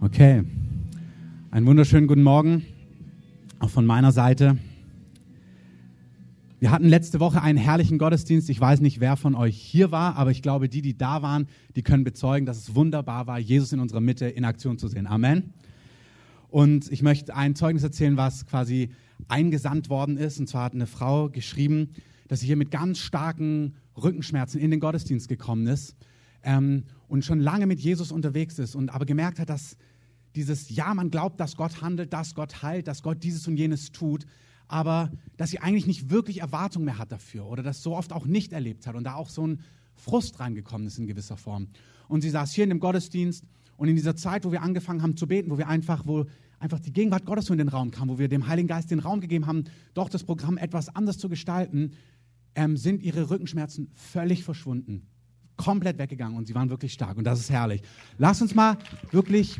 Okay. Einen wunderschönen guten Morgen, auch von meiner Seite. Wir hatten letzte Woche einen herrlichen Gottesdienst. Ich weiß nicht, wer von euch hier war, aber ich glaube, die, die da waren, die können bezeugen, dass es wunderbar war, Jesus in unserer Mitte in Aktion zu sehen. Amen. Und ich möchte ein Zeugnis erzählen, was quasi eingesandt worden ist. Und zwar hat eine Frau geschrieben, dass sie hier mit ganz starken Rückenschmerzen in den Gottesdienst gekommen ist ähm, und schon lange mit Jesus unterwegs ist und aber gemerkt hat, dass dieses, ja, man glaubt, dass Gott handelt, dass Gott heilt, dass Gott dieses und jenes tut, aber dass sie eigentlich nicht wirklich Erwartung mehr hat dafür oder das so oft auch nicht erlebt hat und da auch so ein Frust reingekommen ist in gewisser Form. Und sie saß hier in dem Gottesdienst und in dieser Zeit, wo wir angefangen haben zu beten, wo wir einfach, wo einfach die Gegenwart Gottes so in den Raum kam, wo wir dem Heiligen Geist den Raum gegeben haben, doch das Programm etwas anders zu gestalten, ähm, sind ihre Rückenschmerzen völlig verschwunden komplett weggegangen und sie waren wirklich stark und das ist herrlich. Lass uns mal wirklich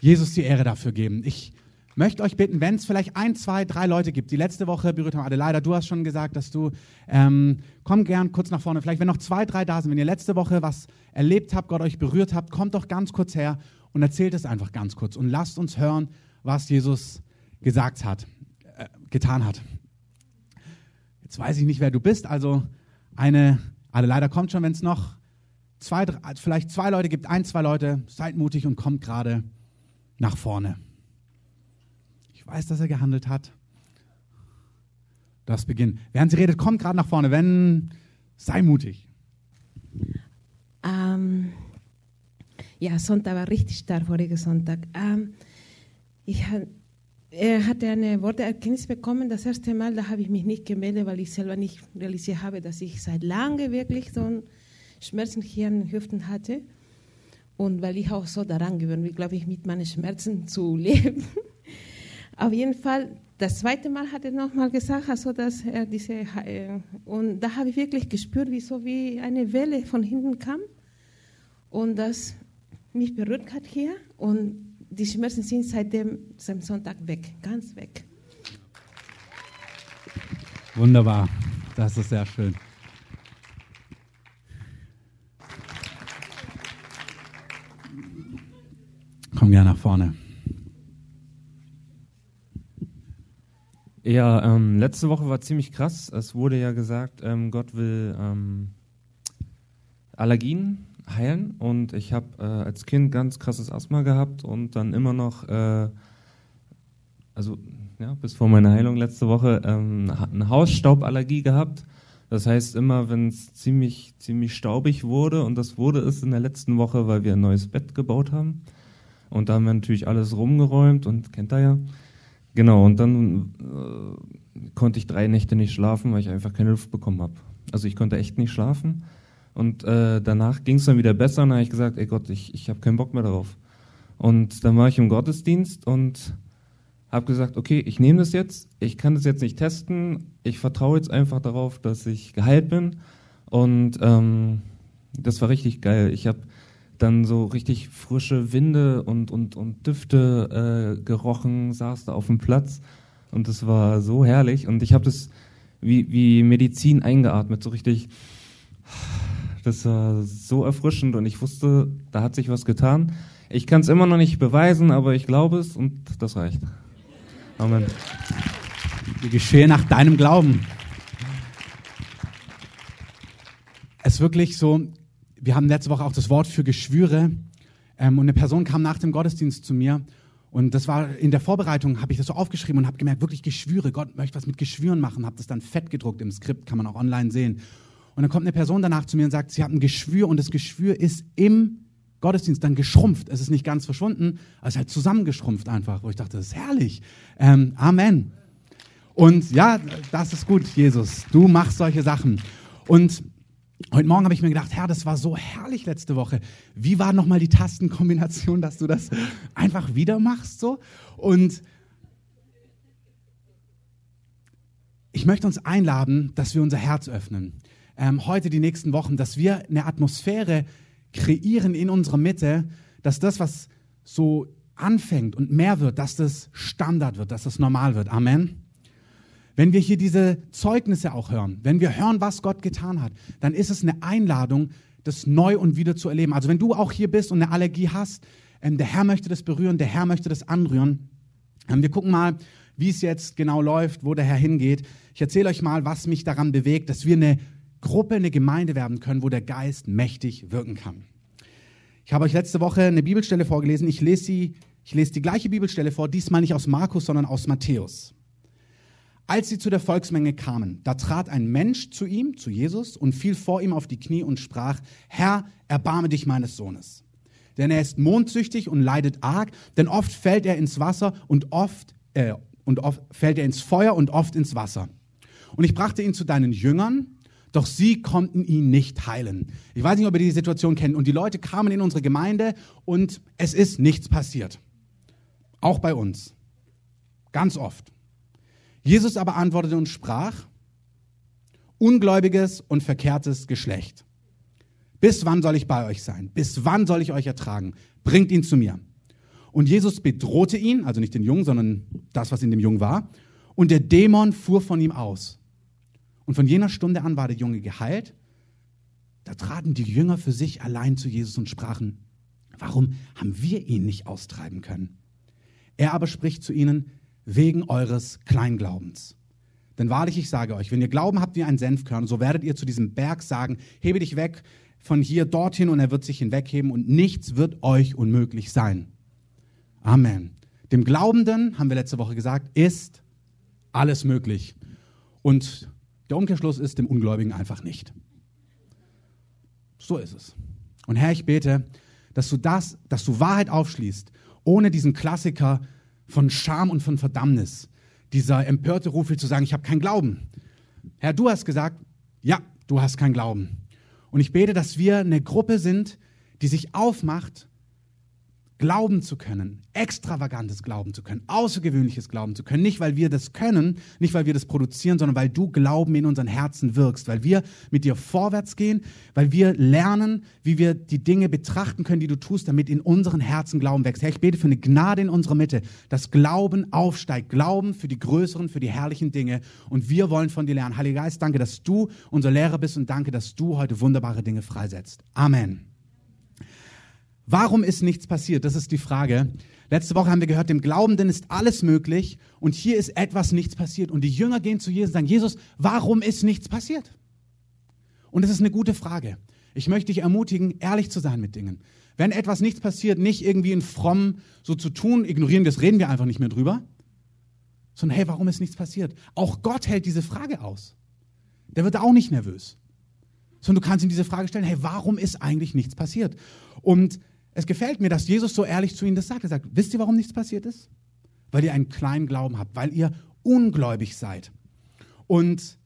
Jesus die Ehre dafür geben. Ich möchte euch bitten, wenn es vielleicht ein, zwei, drei Leute gibt, die letzte Woche berührt haben, Adelaida, du hast schon gesagt, dass du, ähm, komm gern kurz nach vorne, vielleicht wenn noch zwei, drei da sind, wenn ihr letzte Woche was erlebt habt, Gott euch berührt habt, kommt doch ganz kurz her und erzählt es einfach ganz kurz und lasst uns hören, was Jesus gesagt hat, äh, getan hat. Jetzt weiß ich nicht, wer du bist, also eine alle leider kommt schon, wenn es noch zwei, drei, also vielleicht zwei Leute gibt, ein, zwei Leute, seid mutig und kommt gerade nach vorne. Ich weiß, dass er gehandelt hat. Das beginnt. Während sie redet, kommt gerade nach vorne. Wenn, sei mutig. Ähm, ja, Sonntag war richtig stark, voriger Sonntag. Ähm, ich er hatte eine Worterkenntnis bekommen. Das erste Mal, da habe ich mich nicht gemeldet, weil ich selber nicht realisiert habe, dass ich seit langem wirklich so Schmerzen hier an den Hüften hatte. Und weil ich auch so daran gewöhnt bin, glaube ich, mit meinen Schmerzen zu leben. Auf jeden Fall, das zweite Mal hat er nochmal gesagt, also dass er diese, äh, und da habe ich wirklich gespürt, wie so wie eine Welle von hinten kam und das mich berührt hat hier und die Schmerzen sind seitdem seinem Sonntag weg, ganz weg. Wunderbar, das ist sehr schön. Komm gerne nach vorne. Ja, ähm, letzte Woche war ziemlich krass. Es wurde ja gesagt, ähm, Gott will ähm, Allergien heilen. Und ich habe äh, als Kind ganz krasses Asthma gehabt und dann immer noch, äh, also ja, bis vor meiner Heilung letzte Woche, ähm, eine Hausstauballergie gehabt. Das heißt, immer wenn es ziemlich, ziemlich staubig wurde, und das wurde es in der letzten Woche, weil wir ein neues Bett gebaut haben. Und da haben wir natürlich alles rumgeräumt und kennt er ja. Genau, und dann äh, konnte ich drei Nächte nicht schlafen, weil ich einfach keine Luft bekommen habe. Also ich konnte echt nicht schlafen. Und äh, danach ging es dann wieder besser und dann habe ich gesagt, ey Gott, ich, ich habe keinen Bock mehr darauf. Und dann war ich im Gottesdienst und habe gesagt, okay, ich nehme das jetzt, ich kann das jetzt nicht testen, ich vertraue jetzt einfach darauf, dass ich geheilt bin. Und ähm, das war richtig geil. Ich habe dann so richtig frische Winde und, und, und Düfte äh, gerochen, saß da auf dem Platz und das war so herrlich. Und ich habe das wie, wie Medizin eingeatmet, so richtig das war so erfrischend und ich wusste, da hat sich was getan. Ich kann es immer noch nicht beweisen, aber ich glaube es und das reicht. Amen. Die geschehe nach deinem Glauben. Es ist wirklich so, wir haben letzte Woche auch das Wort für Geschwüre ähm, und eine Person kam nach dem Gottesdienst zu mir und das war in der Vorbereitung, habe ich das so aufgeschrieben und habe gemerkt, wirklich Geschwüre, Gott möchte was mit Geschwüren machen, habe das dann fett gedruckt im Skript, kann man auch online sehen. Und dann kommt eine Person danach zu mir und sagt, sie hat ein Geschwür und das Geschwür ist im Gottesdienst dann geschrumpft. Es ist nicht ganz verschwunden, es ist halt zusammengeschrumpft einfach. Wo ich dachte, das ist herrlich. Ähm, Amen. Und ja, das ist gut, Jesus. Du machst solche Sachen. Und heute Morgen habe ich mir gedacht, Herr, das war so herrlich letzte Woche. Wie war nochmal die Tastenkombination, dass du das einfach wieder machst so? Und ich möchte uns einladen, dass wir unser Herz öffnen ähm, heute, die nächsten Wochen, dass wir eine Atmosphäre kreieren in unserer Mitte, dass das, was so anfängt und mehr wird, dass das Standard wird, dass das normal wird. Amen. Wenn wir hier diese Zeugnisse auch hören, wenn wir hören, was Gott getan hat, dann ist es eine Einladung, das neu und wieder zu erleben. Also wenn du auch hier bist und eine Allergie hast, Ähm, der Herr möchte das berühren, der Herr möchte das anrühren. Ähm, wir gucken mal, wie es jetzt genau läuft, wo der Herr hingeht. Ich erzähle euch mal, was mich daran bewegt, dass wir eine Gruppe, eine Gemeinde werden können, wo der Geist mächtig wirken kann. Ich habe euch letzte Woche eine Bibelstelle vorgelesen. Ich lese, sie, ich lese die gleiche Bibelstelle vor, diesmal nicht aus Markus, sondern aus Matthäus. Als sie zu der Volksmenge kamen, da trat ein Mensch zu ihm, zu Jesus, und fiel vor ihm auf die Knie und sprach, Herr, erbarme dich meines Sohnes. Denn er ist mondsüchtig und leidet arg, denn oft fällt er ins Wasser und oft, äh, und oft fällt er ins Feuer und oft ins Wasser. Und ich brachte ihn zu deinen Jüngern, doch sie konnten ihn nicht heilen. Ich weiß nicht, ob ihr die Situation kennt. Und die Leute kamen in unsere Gemeinde und es ist nichts passiert. Auch bei uns. Ganz oft. Jesus aber antwortete und sprach, ungläubiges und verkehrtes Geschlecht. Bis wann soll ich bei euch sein? Bis wann soll ich euch ertragen? Bringt ihn zu mir. Und Jesus bedrohte ihn, also nicht den Jungen, sondern das, was in dem Jungen war. Und der Dämon fuhr von ihm aus. Und von jener Stunde an war der Junge geheilt. Da traten die Jünger für sich allein zu Jesus und sprachen, warum haben wir ihn nicht austreiben können? Er aber spricht zu ihnen, wegen eures Kleinglaubens. Denn wahrlich, ich sage euch, wenn ihr Glauben habt wie ein Senfkörner, so werdet ihr zu diesem Berg sagen, hebe dich weg von hier dorthin und er wird sich hinwegheben und nichts wird euch unmöglich sein. Amen. Dem Glaubenden, haben wir letzte Woche gesagt, ist alles möglich. Und der Umkehrschluss ist dem Ungläubigen einfach nicht. So ist es. Und Herr, ich bete, dass du das, dass du Wahrheit aufschließt, ohne diesen Klassiker von Scham und von Verdammnis. Dieser empörte Ruf zu sagen, ich habe keinen Glauben. Herr, du hast gesagt, ja, du hast keinen Glauben. Und ich bete, dass wir eine Gruppe sind, die sich aufmacht, glauben zu können, extravagantes Glauben zu können, außergewöhnliches Glauben zu können. Nicht, weil wir das können, nicht, weil wir das produzieren, sondern weil du Glauben in unseren Herzen wirkst, weil wir mit dir vorwärts gehen, weil wir lernen, wie wir die Dinge betrachten können, die du tust, damit in unseren Herzen Glauben wächst. Herr, ich bete für eine Gnade in unserer Mitte, dass Glauben aufsteigt, Glauben für die größeren, für die herrlichen Dinge. Und wir wollen von dir lernen. Heiliger Geist, danke, dass du unser Lehrer bist und danke, dass du heute wunderbare Dinge freisetzt. Amen. Warum ist nichts passiert? Das ist die Frage. Letzte Woche haben wir gehört, dem Glaubenden ist alles möglich und hier ist etwas nichts passiert. Und die Jünger gehen zu Jesus und sagen, Jesus, warum ist nichts passiert? Und das ist eine gute Frage. Ich möchte dich ermutigen, ehrlich zu sein mit Dingen. Wenn etwas nichts passiert, nicht irgendwie in fromm so zu tun, ignorieren das, reden wir einfach nicht mehr drüber, sondern hey, warum ist nichts passiert? Auch Gott hält diese Frage aus. Der wird auch nicht nervös. Sondern du kannst ihm diese Frage stellen, hey, warum ist eigentlich nichts passiert? Und es gefällt mir, dass Jesus so ehrlich zu ihnen das sagt. Er sagt, wisst ihr, warum nichts passiert ist? Weil ihr einen kleinen Glauben habt, weil ihr ungläubig seid. Und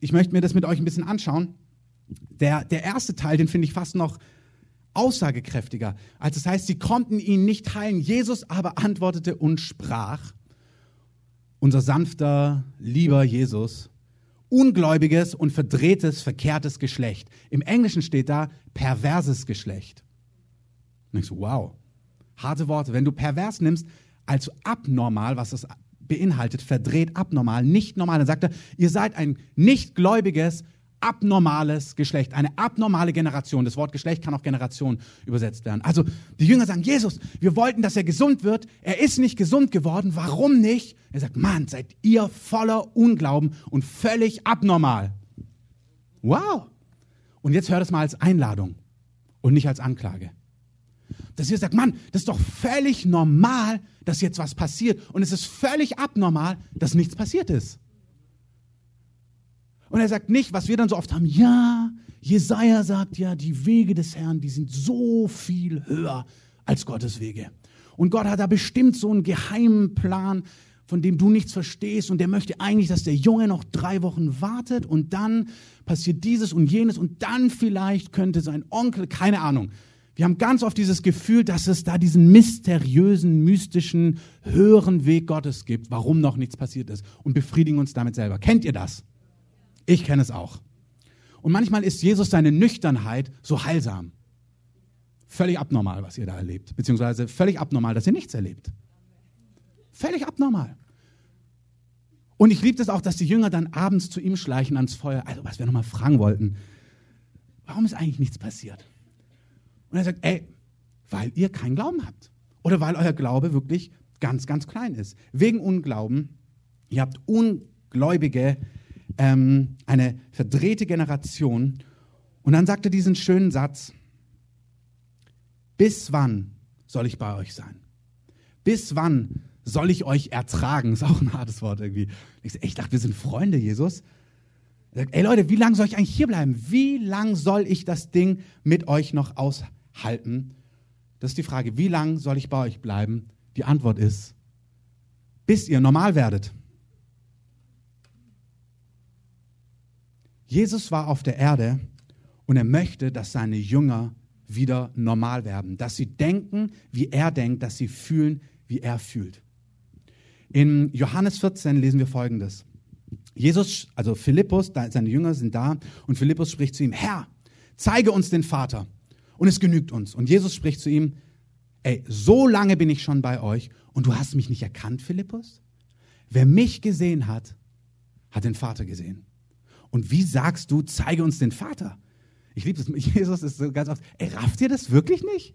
ich möchte mir das mit euch ein bisschen anschauen. Der, der erste Teil, den finde ich fast noch aussagekräftiger. Als es heißt, sie konnten ihn nicht heilen. Jesus aber antwortete und sprach, unser sanfter, lieber Jesus, ungläubiges und verdrehtes, verkehrtes Geschlecht. Im Englischen steht da perverses Geschlecht. Und ich so, wow, harte Worte. Wenn du pervers nimmst, als abnormal, was das beinhaltet, verdreht, abnormal, nicht normal, dann sagt er, ihr seid ein nicht gläubiges, abnormales Geschlecht, eine abnormale Generation. Das Wort Geschlecht kann auch Generation übersetzt werden. Also die Jünger sagen, Jesus, wir wollten, dass er gesund wird. Er ist nicht gesund geworden. Warum nicht? Er sagt, Mann, seid ihr voller Unglauben und völlig abnormal. Wow. Und jetzt hört es mal als Einladung und nicht als Anklage. Dass ihr sagt, Mann, das ist doch völlig normal, dass jetzt was passiert. Und es ist völlig abnormal, dass nichts passiert ist. Und er sagt nicht, was wir dann so oft haben, ja, Jesaja sagt ja, die Wege des Herrn, die sind so viel höher als Gottes Wege. Und Gott hat da bestimmt so einen geheimen Plan, von dem du nichts verstehst. Und der möchte eigentlich, dass der Junge noch drei Wochen wartet und dann passiert dieses und jenes und dann vielleicht könnte sein Onkel, keine Ahnung. Wir haben ganz oft dieses Gefühl, dass es da diesen mysteriösen, mystischen, höheren Weg Gottes gibt, warum noch nichts passiert ist und befriedigen uns damit selber. Kennt ihr das? Ich kenne es auch. Und manchmal ist Jesus seine Nüchternheit so heilsam. Völlig abnormal, was ihr da erlebt. Beziehungsweise völlig abnormal, dass ihr nichts erlebt. Völlig abnormal. Und ich liebe es auch, dass die Jünger dann abends zu ihm schleichen ans Feuer. Also, was wir nochmal fragen wollten. Warum ist eigentlich nichts passiert? Und er sagt, ey, weil ihr keinen Glauben habt. oder weil euer Glaube wirklich ganz, ganz klein ist. Wegen Unglauben. Ihr habt Ungläubige, ähm, eine verdrehte Generation. Und dann sagt er diesen schönen Satz, bis wann soll ich bei euch sein? Bis wann soll ich euch ertragen? Ist auch ein hartes Wort irgendwie. Ich, ich dachte, wir sind Freunde, Jesus. Er sagt, ey Leute, wie lange soll ich eigentlich hier bleiben? Wie lange soll ich das Ding mit euch noch aushalten? Das ist die Frage, wie lange soll ich bei euch bleiben? Die Antwort ist, bis ihr normal werdet. Jesus war auf der Erde und er möchte, dass seine Jünger wieder normal werden, dass sie denken, wie er denkt, dass sie fühlen, wie er fühlt. In Johannes 14 lesen wir Folgendes. Jesus, also Philippus, seine Jünger sind da und Philippus spricht zu ihm, Herr, zeige uns den Vater und es genügt uns. Und Jesus spricht zu ihm, ey, so lange bin ich schon bei euch und du hast mich nicht erkannt, Philippus? Wer mich gesehen hat, hat den Vater gesehen. Und wie sagst du, zeige uns den Vater? Ich liebe es. Jesus ist so ganz oft, ey, rafft ihr das wirklich nicht?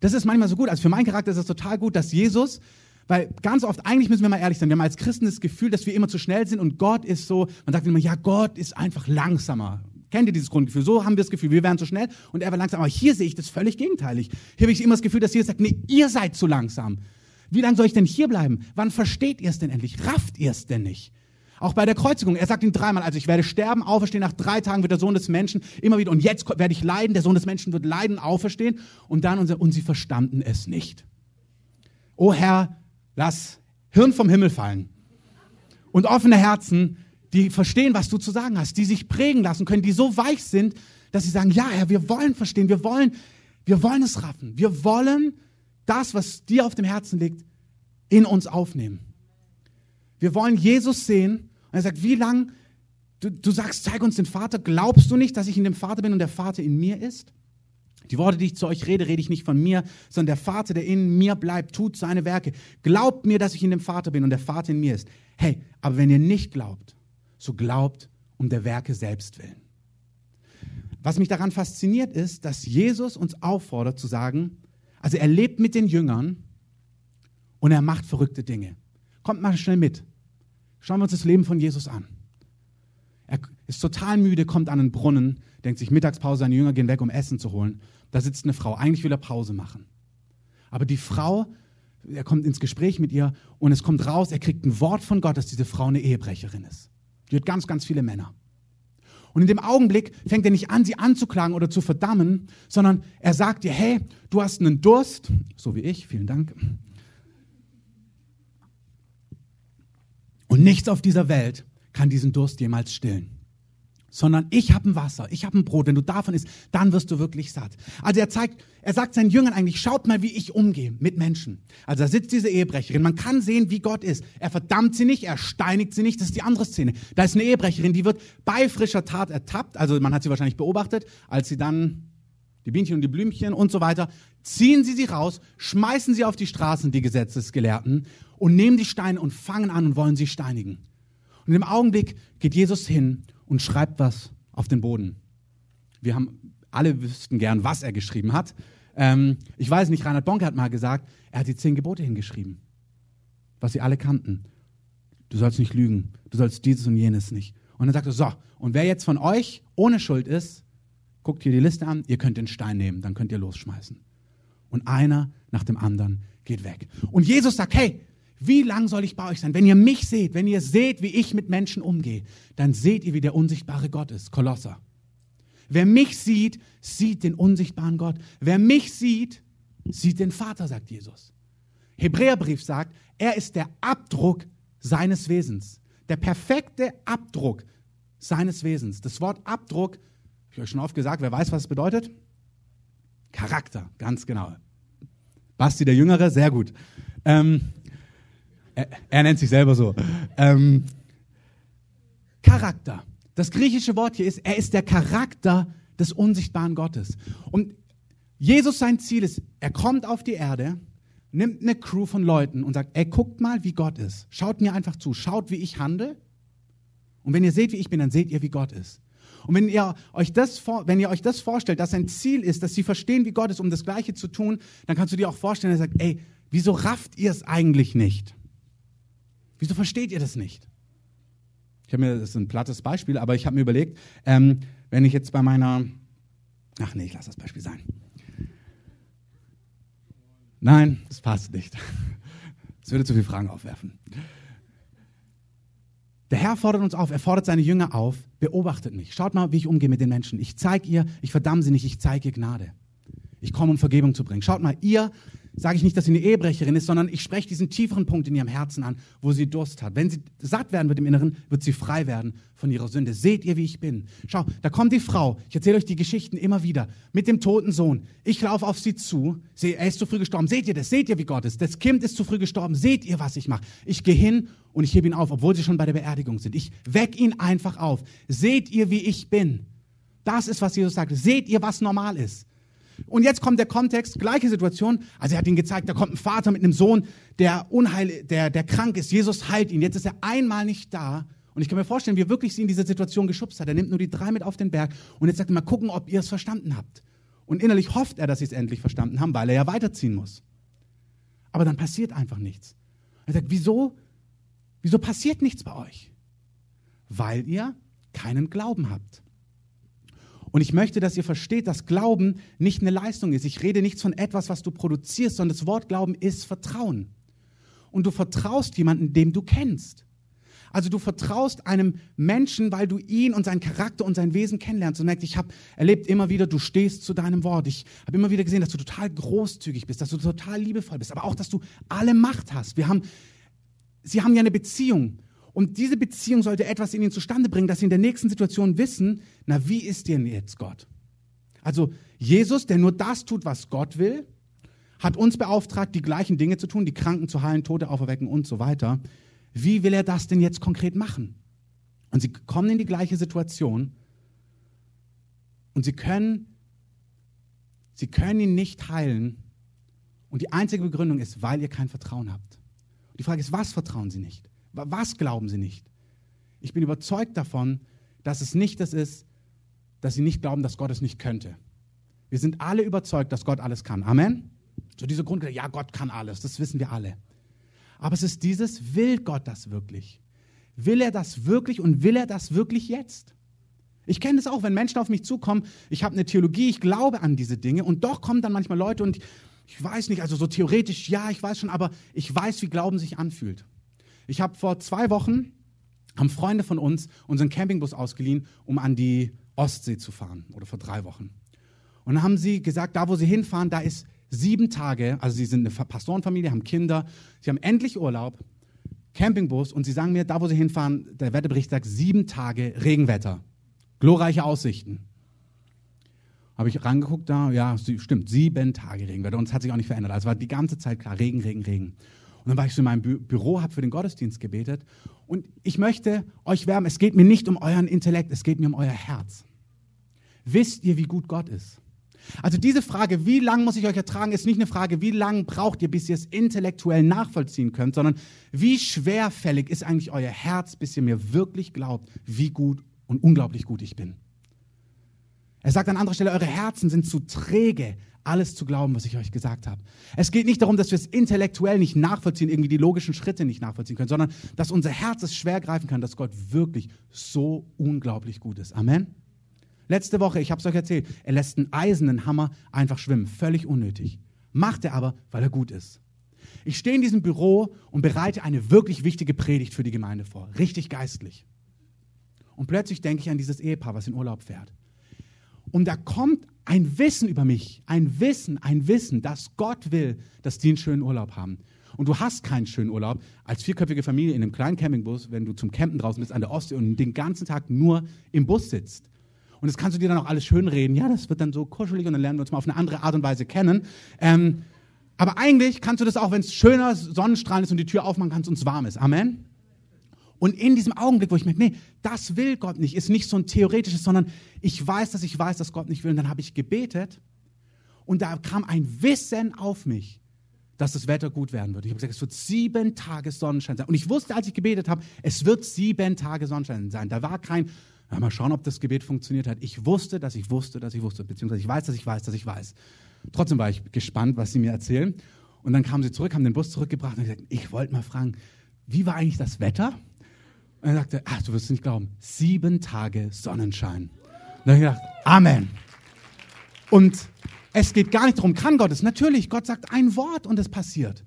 Das ist manchmal so gut. Also für meinen Charakter ist es total gut, dass Jesus, weil ganz oft, eigentlich müssen wir mal ehrlich sein, wir haben als Christen das Gefühl, dass wir immer zu schnell sind und Gott ist so, man sagt immer, ja, Gott ist einfach langsamer. Kennt ihr dieses Grundgefühl? So haben wir das Gefühl, wir wären zu schnell und er war langsam. Aber hier sehe ich das völlig gegenteilig. Hier habe ich immer das Gefühl, dass Jesus sagt, nee, ihr seid zu langsam. Wie lange soll ich denn hier bleiben? Wann versteht ihr es denn endlich? Rafft ihr es denn nicht? Auch bei der Kreuzigung. Er sagt ihm dreimal, also ich werde sterben, auferstehen, nach drei Tagen wird der Sohn des Menschen immer wieder, und jetzt werde ich leiden, der Sohn des Menschen wird leiden, auferstehen. Und dann, und sie verstanden es nicht. O Herr, lass Hirn vom Himmel fallen. Und offene Herzen, die verstehen, was du zu sagen hast, die sich prägen lassen können, die so weich sind, dass sie sagen, ja, Herr, wir wollen verstehen, wir wollen, wir wollen es raffen. Wir wollen das, was dir auf dem Herzen liegt, in uns aufnehmen. Wir wollen Jesus sehen und er sagt, wie lang, du, du sagst, zeig uns den Vater, glaubst du nicht, dass ich in dem Vater bin und der Vater in mir ist? Die Worte, die ich zu euch rede, rede ich nicht von mir, sondern der Vater, der in mir bleibt, tut seine Werke. Glaubt mir, dass ich in dem Vater bin und der Vater in mir ist. Hey, aber wenn ihr nicht glaubt, so glaubt um der Werke selbst willen. Was mich daran fasziniert ist, dass Jesus uns auffordert zu sagen, also er lebt mit den Jüngern und er macht verrückte Dinge. Kommt mal schnell mit. Schauen wir uns das Leben von Jesus an. Er ist total müde, kommt an einen Brunnen, denkt sich Mittagspause, seine Jünger gehen weg, um Essen zu holen. Da sitzt eine Frau. Eigentlich will er Pause machen. Aber die Frau, er kommt ins Gespräch mit ihr und es kommt raus, er kriegt ein Wort von Gott, dass diese Frau eine Ehebrecherin ist. Hat ganz, ganz viele Männer. Und in dem Augenblick fängt er nicht an, sie anzuklagen oder zu verdammen, sondern er sagt ihr, hey, du hast einen Durst, so wie ich, vielen Dank. Und nichts auf dieser Welt kann diesen Durst jemals stillen. Sondern ich habe ein Wasser, ich habe ein Brot. Wenn du davon isst, dann wirst du wirklich satt. Also er zeigt, er sagt seinen Jüngern eigentlich, schaut mal, wie ich umgehe mit Menschen. Also da sitzt diese Ehebrecherin. Man kann sehen, wie Gott ist. Er verdammt sie nicht, er steinigt sie nicht. Das ist die andere Szene. Da ist eine Ehebrecherin, die wird bei frischer Tat ertappt. Also man hat sie wahrscheinlich beobachtet, als sie dann die Bienchen und die Blümchen und so weiter, ziehen sie sie raus, schmeißen sie auf die Straßen, die Gesetzesgelehrten, und nehmen die Steine und fangen an und wollen sie steinigen. Und im Augenblick geht Jesus hin und schreibt was auf den Boden. Wir haben alle wüssten gern, was er geschrieben hat. Ähm, ich weiß nicht, Reinhard Bonke hat mal gesagt, er hat die zehn Gebote hingeschrieben, was sie alle kannten. Du sollst nicht lügen, du sollst dieses und jenes nicht. Und dann sagt er, so, und wer jetzt von euch ohne Schuld ist, guckt hier die Liste an, ihr könnt den Stein nehmen, dann könnt ihr losschmeißen. Und einer nach dem anderen geht weg. Und Jesus sagt, hey, wie lang soll ich bei euch sein? Wenn ihr mich seht, wenn ihr seht, wie ich mit Menschen umgehe, dann seht ihr, wie der unsichtbare Gott ist. Kolosser. Wer mich sieht, sieht den unsichtbaren Gott. Wer mich sieht, sieht den Vater, sagt Jesus. Hebräerbrief sagt, er ist der Abdruck seines Wesens. Der perfekte Abdruck seines Wesens. Das Wort Abdruck, habe ich euch schon oft gesagt, wer weiß, was es bedeutet? Charakter, ganz genau. Basti der Jüngere, sehr gut. Ähm, er, er nennt sich selber so. Ähm, Charakter. Das griechische Wort hier ist, er ist der Charakter des unsichtbaren Gottes. Und Jesus sein Ziel ist, er kommt auf die Erde, nimmt eine Crew von Leuten und sagt, ey, guckt mal, wie Gott ist. Schaut mir einfach zu, schaut, wie ich handle. Und wenn ihr seht, wie ich bin, dann seht ihr, wie Gott ist. Und wenn ihr euch das, wenn ihr euch das vorstellt, dass ein Ziel ist, dass sie verstehen, wie Gott ist, um das Gleiche zu tun, dann kannst du dir auch vorstellen, er sagt, ey, wieso rafft ihr es eigentlich nicht? Wieso versteht ihr das nicht? Ich habe mir, das ist ein plattes Beispiel, aber ich habe mir überlegt, ähm, wenn ich jetzt bei meiner, ach nee, ich lasse das Beispiel sein. Nein, das passt nicht. Das würde zu viele Fragen aufwerfen. Der Herr fordert uns auf, er fordert seine Jünger auf, beobachtet mich. Schaut mal, wie ich umgehe mit den Menschen. Ich zeige ihr, ich verdamme sie nicht, ich zeige ihr Gnade. Ich komme, um Vergebung zu bringen. Schaut mal, ihr sage ich nicht, dass sie eine Ehebrecherin ist, sondern ich spreche diesen tieferen Punkt in ihrem Herzen an, wo sie Durst hat. Wenn sie satt werden wird im Inneren, wird sie frei werden von ihrer Sünde. Seht ihr, wie ich bin? Schau, da kommt die Frau. Ich erzähle euch die Geschichten immer wieder. Mit dem toten Sohn. Ich laufe auf sie zu. Sehe, er ist zu früh gestorben. Seht ihr das? Seht ihr, wie Gott ist? Das Kind ist zu früh gestorben. Seht ihr, was ich mache? Ich gehe hin und ich hebe ihn auf, obwohl sie schon bei der Beerdigung sind. Ich weck ihn einfach auf. Seht ihr, wie ich bin? Das ist, was Jesus sagt. Seht ihr, was normal ist? Und jetzt kommt der Kontext, gleiche Situation. Also er hat ihn gezeigt, da kommt ein Vater mit einem Sohn, der unheil, der, der krank ist. Jesus heilt ihn. Jetzt ist er einmal nicht da. Und ich kann mir vorstellen, wie er wirklich sie in diese Situation geschubst hat. Er nimmt nur die drei mit auf den Berg und jetzt sagt er mal gucken, ob ihr es verstanden habt. Und innerlich hofft er, dass sie es endlich verstanden haben, weil er ja weiterziehen muss. Aber dann passiert einfach nichts. Er sagt, wieso, wieso passiert nichts bei euch? Weil ihr keinen Glauben habt. Und ich möchte, dass ihr versteht, dass Glauben nicht eine Leistung ist. Ich rede nichts von etwas, was du produzierst, sondern das Wort Glauben ist Vertrauen. Und du vertraust jemandem, dem du kennst. Also du vertraust einem Menschen, weil du ihn und seinen Charakter und sein Wesen kennenlernst und merkst, ich habe erlebt immer wieder, du stehst zu deinem Wort. Ich habe immer wieder gesehen, dass du total großzügig bist, dass du total liebevoll bist, aber auch, dass du alle Macht hast. Wir haben, sie haben ja eine Beziehung und diese Beziehung sollte etwas in ihnen zustande bringen, dass sie in der nächsten Situation wissen, na, wie ist denn jetzt Gott? Also Jesus, der nur das tut, was Gott will, hat uns beauftragt, die gleichen Dinge zu tun, die Kranken zu heilen, Tote auferwecken und so weiter. Wie will er das denn jetzt konkret machen? Und sie kommen in die gleiche Situation und sie können, sie können ihn nicht heilen. Und die einzige Begründung ist, weil ihr kein Vertrauen habt. Die Frage ist, was vertrauen sie nicht? Was glauben sie nicht? Ich bin überzeugt davon, dass es nicht das ist, dass sie nicht glauben, dass Gott es nicht könnte. Wir sind alle überzeugt, dass Gott alles kann. Amen? So diese Grundgedanke, ja, Gott kann alles, das wissen wir alle. Aber es ist dieses, will Gott das wirklich? Will er das wirklich und will er das wirklich jetzt? Ich kenne das auch, wenn Menschen auf mich zukommen, ich habe eine Theologie, ich glaube an diese Dinge und doch kommen dann manchmal Leute und ich weiß nicht, also so theoretisch, ja, ich weiß schon, aber ich weiß, wie Glauben sich anfühlt. Ich habe vor zwei Wochen, haben Freunde von uns unseren Campingbus ausgeliehen, um an die Ostsee zu fahren, oder vor drei Wochen. Und dann haben sie gesagt, da wo sie hinfahren, da ist sieben Tage, also sie sind eine Pastorenfamilie, haben Kinder, sie haben endlich Urlaub, Campingbus und sie sagen mir, da wo sie hinfahren, der Wetterbericht sagt sieben Tage Regenwetter, glorreiche Aussichten. Habe ich rangeguckt, da, ja, stimmt, sieben Tage Regenwetter und es hat sich auch nicht verändert. Also war die ganze Zeit klar, Regen, Regen, Regen. Und dann war ich so in meinem Bü Büro, habe für den Gottesdienst gebetet. Und ich möchte euch wärmen, es geht mir nicht um euren Intellekt, es geht mir um euer Herz. Wisst ihr, wie gut Gott ist? Also diese Frage, wie lange muss ich euch ertragen, ist nicht eine Frage, wie lange braucht ihr, bis ihr es intellektuell nachvollziehen könnt, sondern wie schwerfällig ist eigentlich euer Herz, bis ihr mir wirklich glaubt, wie gut und unglaublich gut ich bin. Er sagt an anderer Stelle, eure Herzen sind zu träge, alles zu glauben, was ich euch gesagt habe. Es geht nicht darum, dass wir es intellektuell nicht nachvollziehen, irgendwie die logischen Schritte nicht nachvollziehen können, sondern dass unser Herz es schwer greifen kann, dass Gott wirklich so unglaublich gut ist. Amen. Letzte Woche, ich habe es euch erzählt, er lässt einen eisernen Hammer einfach schwimmen, völlig unnötig. Macht er aber, weil er gut ist. Ich stehe in diesem Büro und bereite eine wirklich wichtige Predigt für die Gemeinde vor, richtig geistlich. Und plötzlich denke ich an dieses Ehepaar, was in Urlaub fährt. Und da kommt ein Wissen über mich, ein Wissen, ein Wissen, dass Gott will, dass die einen schönen Urlaub haben. Und du hast keinen schönen Urlaub als vierköpfige Familie in einem kleinen Campingbus, wenn du zum Campen draußen bist an der Ostsee und den ganzen Tag nur im Bus sitzt. Und das kannst du dir dann auch alles schön reden. Ja, das wird dann so kuschelig und dann lernen wir uns mal auf eine andere Art und Weise kennen. Ähm, aber eigentlich kannst du das auch, wenn es schöner Sonnenstrahl ist und die Tür aufmachen kannst und es warm ist. Amen. Und in diesem Augenblick, wo ich merke, nee, das will Gott nicht, ist nicht so ein theoretisches, sondern ich weiß, dass ich weiß, dass Gott nicht will. Und dann habe ich gebetet und da kam ein Wissen auf mich, dass das Wetter gut werden wird. Ich habe gesagt, es wird sieben Tage Sonnenschein sein. Und ich wusste, als ich gebetet habe, es wird sieben Tage Sonnenschein sein. Da war kein, Mal schauen, ob das Gebet funktioniert hat. Ich wusste, dass ich wusste, dass ich wusste, beziehungsweise ich weiß, dass ich weiß, dass ich weiß. Trotzdem war ich gespannt, was sie mir erzählen. Und dann kamen sie zurück, haben den Bus zurückgebracht und gesagt, ich wollte mal fragen, wie war eigentlich das Wetter? Und er sagte, ach, du wirst nicht glauben, sieben Tage Sonnenschein. Und dann habe ich gedacht, Amen. Und es geht gar nicht darum, kann Gott es? Natürlich, Gott sagt ein Wort und es passiert.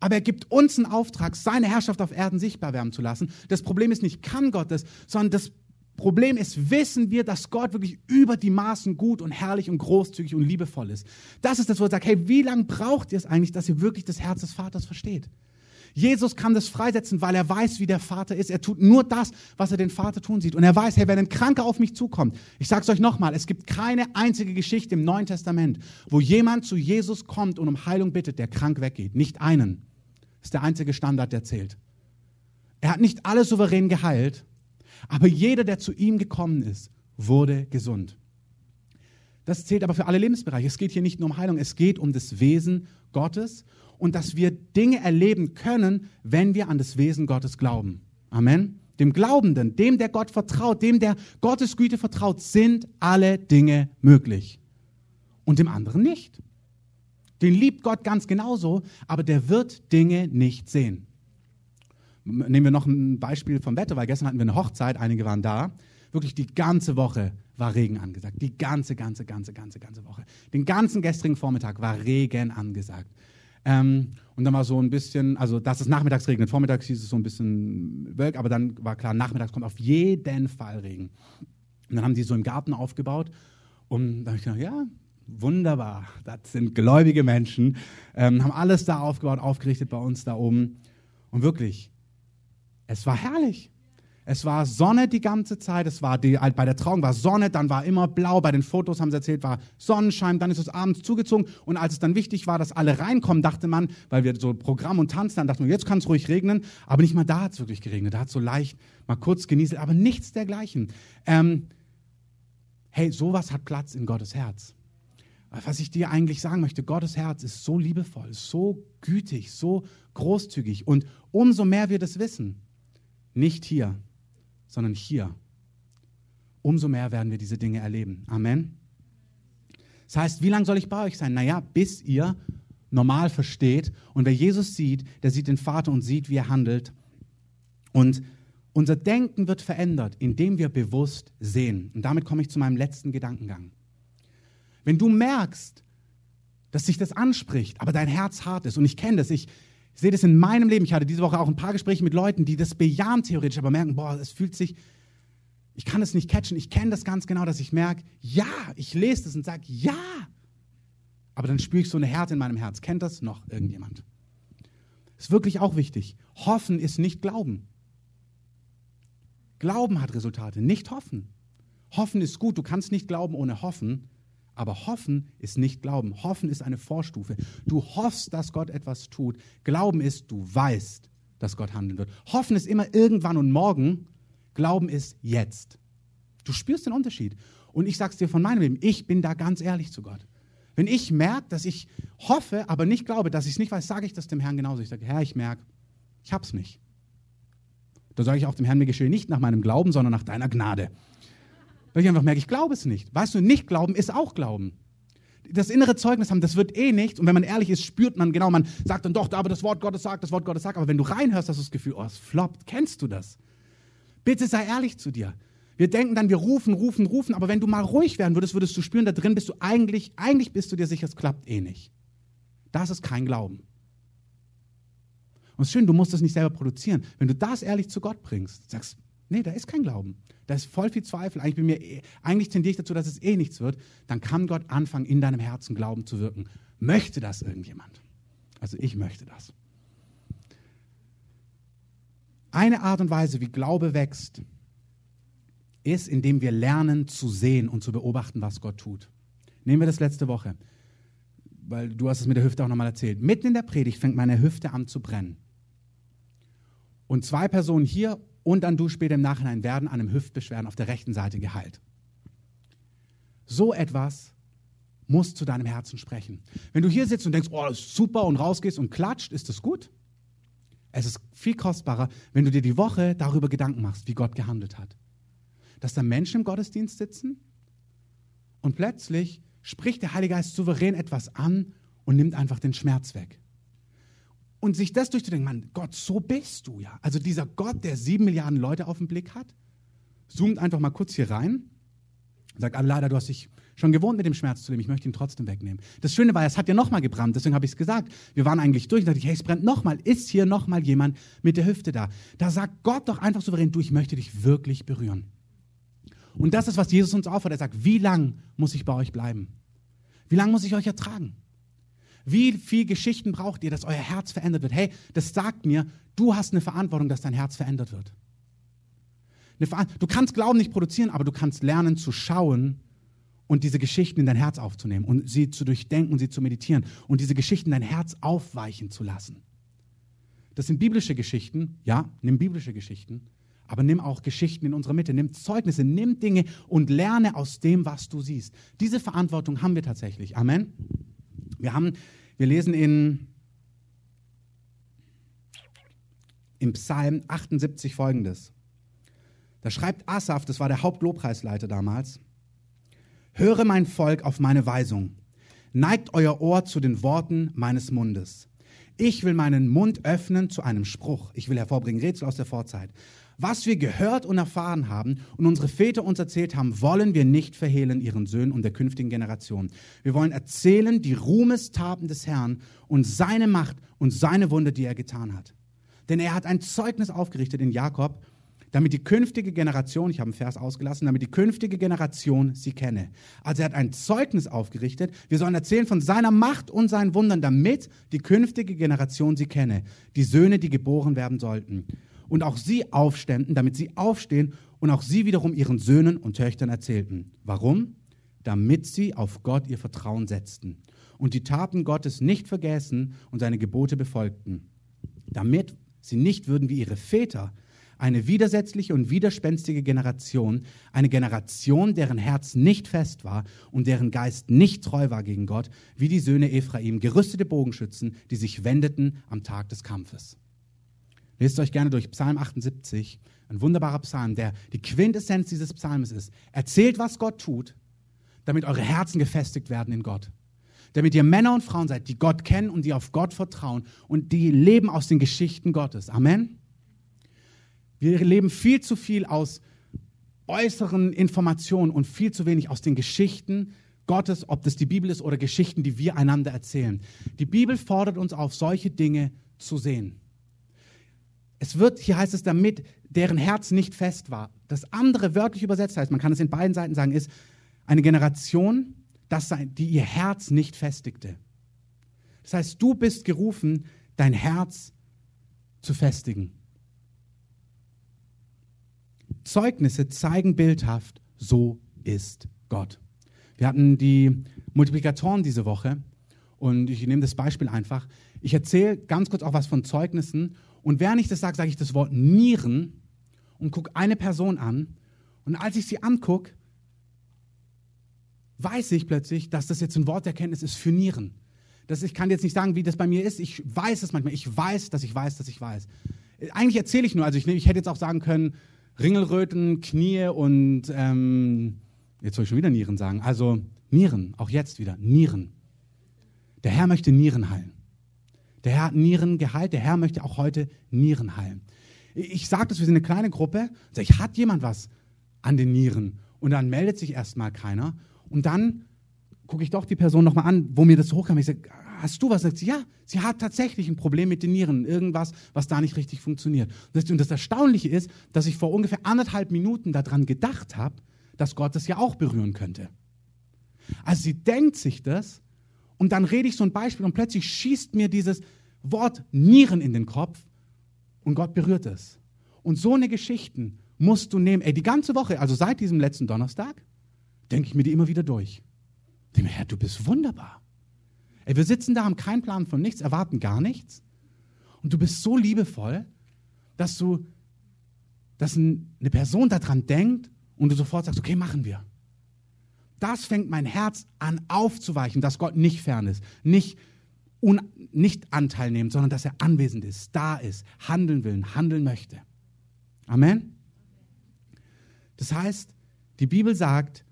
Aber er gibt uns einen Auftrag, seine Herrschaft auf Erden sichtbar werden zu lassen. Das Problem ist nicht, kann Gott es, sondern das Problem ist, wissen wir, dass Gott wirklich über die Maßen gut und herrlich und großzügig und liebevoll ist. Das ist das, wo er sagt, hey, wie lange braucht ihr es eigentlich, dass ihr wirklich das Herz des Vaters versteht? Jesus kann das freisetzen, weil er weiß, wie der Vater ist. Er tut nur das, was er den Vater tun sieht. Und er weiß, hey, wenn ein Kranker auf mich zukommt, ich sage es euch nochmal, es gibt keine einzige Geschichte im Neuen Testament, wo jemand zu Jesus kommt und um Heilung bittet, der krank weggeht. Nicht einen. Das ist der einzige Standard, der zählt. Er hat nicht alle souverän geheilt, aber jeder, der zu ihm gekommen ist, wurde gesund. Das zählt aber für alle Lebensbereiche. Es geht hier nicht nur um Heilung, es geht um das Wesen Gottes und dass wir Dinge erleben können, wenn wir an das Wesen Gottes glauben. Amen. Dem Glaubenden, dem, der Gott vertraut, dem, der Gottes Güte vertraut, sind alle Dinge möglich. Und dem anderen nicht. Den liebt Gott ganz genauso, aber der wird Dinge nicht sehen. Nehmen wir noch ein Beispiel vom Wetter, weil gestern hatten wir eine Hochzeit, einige waren da. Wirklich die ganze Woche war Regen angesagt. Die ganze, ganze, ganze, ganze, ganze Woche. Den ganzen gestrigen Vormittag war Regen angesagt. Ähm, und dann war so ein bisschen, also dass es nachmittags regnet. Vormittags hieß es so ein bisschen Wölk, aber dann war klar, nachmittags kommt auf jeden Fall Regen. Und dann haben die so im Garten aufgebaut. Und da habe ich gedacht, ja, wunderbar, das sind gläubige Menschen, ähm, haben alles da aufgebaut, aufgerichtet bei uns da oben. Und wirklich, es war herrlich. Es war Sonne die ganze Zeit. Es war die, bei der Trauung war Sonne, dann war immer blau. Bei den Fotos haben sie erzählt, war Sonnenschein. Dann ist es abends zugezogen. Und als es dann wichtig war, dass alle reinkommen, dachte man, weil wir so Programm und Tanzen, dann dachte man, jetzt kann es ruhig regnen. Aber nicht mal da hat es wirklich geregnet. Da hat es so leicht mal kurz genieselt, aber nichts dergleichen. Ähm, hey, sowas hat Platz in Gottes Herz. Was ich dir eigentlich sagen möchte, Gottes Herz ist so liebevoll, so gütig, so großzügig. Und umso mehr wir das wissen, nicht hier, sondern hier. Umso mehr werden wir diese Dinge erleben. Amen. Das heißt, wie lange soll ich bei euch sein? Naja, bis ihr normal versteht. Und wer Jesus sieht, der sieht den Vater und sieht, wie er handelt. Und unser Denken wird verändert, indem wir bewusst sehen. Und damit komme ich zu meinem letzten Gedankengang. Wenn du merkst, dass sich das anspricht, aber dein Herz hart ist, und ich kenne das, ich, ich sehe das in meinem Leben. Ich hatte diese Woche auch ein paar Gespräche mit Leuten, die das bejahen theoretisch, aber merken, boah, es fühlt sich, ich kann es nicht catchen. Ich kenne das ganz genau, dass ich merke, ja, ich lese das und sage, ja. Aber dann spüre ich so eine Härte in meinem Herz. Kennt das noch irgendjemand? Ist wirklich auch wichtig. Hoffen ist nicht Glauben. Glauben hat Resultate, nicht Hoffen. Hoffen ist gut. Du kannst nicht glauben ohne Hoffen. Aber hoffen ist nicht Glauben. Hoffen ist eine Vorstufe. Du hoffst, dass Gott etwas tut. Glauben ist, du weißt, dass Gott handeln wird. Hoffen ist immer irgendwann und morgen. Glauben ist jetzt. Du spürst den Unterschied. Und ich sage es dir von meinem Leben, ich bin da ganz ehrlich zu Gott. Wenn ich merke, dass ich hoffe, aber nicht glaube, dass ich es nicht weiß, sage ich das dem Herrn genauso. Ich sage, Herr, ich merke, ich habe es nicht. Da sage ich auch dem Herrn, mir geschehe nicht nach meinem Glauben, sondern nach deiner Gnade. Weil ich einfach merke, ich glaube es nicht. Weißt du, nicht glauben ist auch glauben. Das innere Zeugnis haben, das wird eh nichts. Und wenn man ehrlich ist, spürt man genau, man sagt dann doch, aber das Wort Gottes sagt, das Wort Gottes sagt. Aber wenn du reinhörst, hast du das Gefühl, oh, es floppt. Kennst du das? Bitte sei ehrlich zu dir. Wir denken dann, wir rufen, rufen, rufen. Aber wenn du mal ruhig werden würdest, würdest du spüren, da drin bist du eigentlich, eigentlich bist du dir sicher, es klappt eh nicht. Das ist kein Glauben. Und es ist schön, du musst das nicht selber produzieren. Wenn du das ehrlich zu Gott bringst, sagst, Nee, da ist kein Glauben. Da ist voll viel Zweifel. Eigentlich, bin mir, eigentlich tendiere ich dazu, dass es eh nichts wird. Dann kann Gott anfangen, in deinem Herzen Glauben zu wirken. Möchte das irgendjemand? Also ich möchte das. Eine Art und Weise, wie Glaube wächst, ist, indem wir lernen zu sehen und zu beobachten, was Gott tut. Nehmen wir das letzte Woche, weil du hast es mit der Hüfte auch nochmal erzählt. Mitten in der Predigt fängt meine Hüfte an zu brennen. Und zwei Personen hier und dann du später im Nachhinein werden an einem Hüftbeschwerden auf der rechten Seite geheilt. So etwas muss zu deinem Herzen sprechen. Wenn du hier sitzt und denkst, oh, das ist super und rausgehst und klatscht, ist das gut. Es ist viel kostbarer, wenn du dir die Woche darüber Gedanken machst, wie Gott gehandelt hat. dass da Menschen im Gottesdienst sitzen und plötzlich spricht der Heilige Geist souverän etwas an und nimmt einfach den Schmerz weg. Und sich das durchzudenken, Mann, Gott, so bist du ja. Also dieser Gott, der sieben Milliarden Leute auf dem Blick hat, zoomt einfach mal kurz hier rein, sagt, ah, leider, du hast dich schon gewohnt, mit dem Schmerz zu leben, ich möchte ihn trotzdem wegnehmen. Das Schöne war, es hat ja nochmal gebrannt, deswegen habe ich es gesagt. Wir waren eigentlich durch, und dachte ich, hey, es brennt nochmal, ist hier nochmal jemand mit der Hüfte da? Da sagt Gott doch einfach souverän, du, ich möchte dich wirklich berühren. Und das ist, was Jesus uns auffordert. Er sagt, wie lang muss ich bei euch bleiben? Wie lange muss ich euch ertragen? Wie viel Geschichten braucht ihr, dass euer Herz verändert wird? Hey, das sagt mir, du hast eine Verantwortung, dass dein Herz verändert wird. Du kannst Glauben nicht produzieren, aber du kannst lernen zu schauen und diese Geschichten in dein Herz aufzunehmen und sie zu durchdenken und sie zu meditieren und diese Geschichten in dein Herz aufweichen zu lassen. Das sind biblische Geschichten, ja, nimm biblische Geschichten, aber nimm auch Geschichten in unserer Mitte, nimm Zeugnisse, nimm Dinge und lerne aus dem, was du siehst. Diese Verantwortung haben wir tatsächlich. Amen. Wir haben, wir lesen in, im Psalm 78 folgendes. Da schreibt Asaf, das war der Hauptlobpreisleiter damals, Höre mein Volk auf meine Weisung, neigt euer Ohr zu den Worten meines Mundes. Ich will meinen Mund öffnen zu einem Spruch. Ich will hervorbringen Rätsel aus der Vorzeit. Was wir gehört und erfahren haben und unsere Väter uns erzählt haben, wollen wir nicht verhehlen ihren Söhnen und der künftigen Generation. Wir wollen erzählen die Ruhmestaten des Herrn und seine Macht und seine Wunder, die er getan hat. Denn er hat ein Zeugnis aufgerichtet in Jakob, damit die künftige Generation, ich habe einen Vers ausgelassen, damit die künftige Generation sie kenne. Also er hat ein Zeugnis aufgerichtet. Wir sollen erzählen von seiner Macht und seinen Wundern, damit die künftige Generation sie kenne. Die Söhne, die geboren werden sollten und auch sie aufständen, damit sie aufstehen und auch sie wiederum ihren Söhnen und Töchtern erzählten. Warum? Damit sie auf Gott ihr Vertrauen setzten und die Taten Gottes nicht vergessen und seine Gebote befolgten. Damit sie nicht würden wie ihre Väter, eine widersetzliche und widerspenstige Generation, eine Generation, deren Herz nicht fest war und deren Geist nicht treu war gegen Gott, wie die Söhne Ephraim, gerüstete Bogenschützen, die sich wendeten am Tag des Kampfes. Lest euch gerne durch Psalm 78, ein wunderbarer Psalm, der die Quintessenz dieses Psalms ist. Erzählt, was Gott tut, damit eure Herzen gefestigt werden in Gott. Damit ihr Männer und Frauen seid, die Gott kennen und die auf Gott vertrauen und die leben aus den Geschichten Gottes. Amen. Wir leben viel zu viel aus äußeren Informationen und viel zu wenig aus den Geschichten Gottes, ob das die Bibel ist oder Geschichten, die wir einander erzählen. Die Bibel fordert uns auf, solche Dinge zu sehen. Es wird, hier heißt es damit, deren Herz nicht fest war. Das andere wörtlich übersetzt heißt, man kann es in beiden Seiten sagen, ist eine Generation, das, die ihr Herz nicht festigte. Das heißt, du bist gerufen, dein Herz zu festigen. Zeugnisse zeigen bildhaft, so ist Gott. Wir hatten die Multiplikatoren diese Woche und ich nehme das Beispiel einfach. Ich erzähle ganz kurz auch was von Zeugnissen und während ich das sage, sage ich das Wort Nieren und gucke eine Person an. Und als ich sie angucke, weiß ich plötzlich, dass das jetzt ein Wort der Kenntnis ist für Nieren. Das, ich kann jetzt nicht sagen, wie das bei mir ist. Ich weiß es manchmal. Ich weiß, dass ich weiß, dass ich weiß. Eigentlich erzähle ich nur. Also ich, ich hätte jetzt auch sagen können, Ringelröten, Knie und ähm, jetzt soll ich schon wieder Nieren sagen. Also Nieren, auch jetzt wieder Nieren. Der Herr möchte Nieren heilen. Der Herr hat Nieren geheilt, der Herr möchte auch heute Nieren heilen. Ich sage das, wir sind eine kleine Gruppe, sag ich, hat jemand was an den Nieren? Und dann meldet sich erstmal keiner. Und dann gucke ich doch die Person nochmal an, wo mir das hochkam. Ich sage, hast du was? Sagt sie, ja, sie hat tatsächlich ein Problem mit den Nieren, irgendwas, was da nicht richtig funktioniert. Und das Erstaunliche ist, dass ich vor ungefähr anderthalb Minuten daran gedacht habe, dass Gott das ja auch berühren könnte. Also sie denkt sich das und dann rede ich so ein Beispiel und plötzlich schießt mir dieses Wort Nieren in den Kopf und Gott berührt es. Und so eine Geschichten musst du nehmen. Ey, die ganze Woche, also seit diesem letzten Donnerstag, denke ich mir die immer wieder durch. Denke mir, Herr, du bist wunderbar. Ey, wir sitzen da, haben keinen Plan von nichts, erwarten gar nichts. Und du bist so liebevoll, dass du, dass eine Person daran denkt und du sofort sagst, okay, machen wir das fängt mein Herz an aufzuweichen, dass Gott nicht fern ist, nicht, un, nicht Anteil nimmt, sondern dass er anwesend ist, da ist, handeln will, handeln möchte. Amen. Das heißt, die Bibel sagt,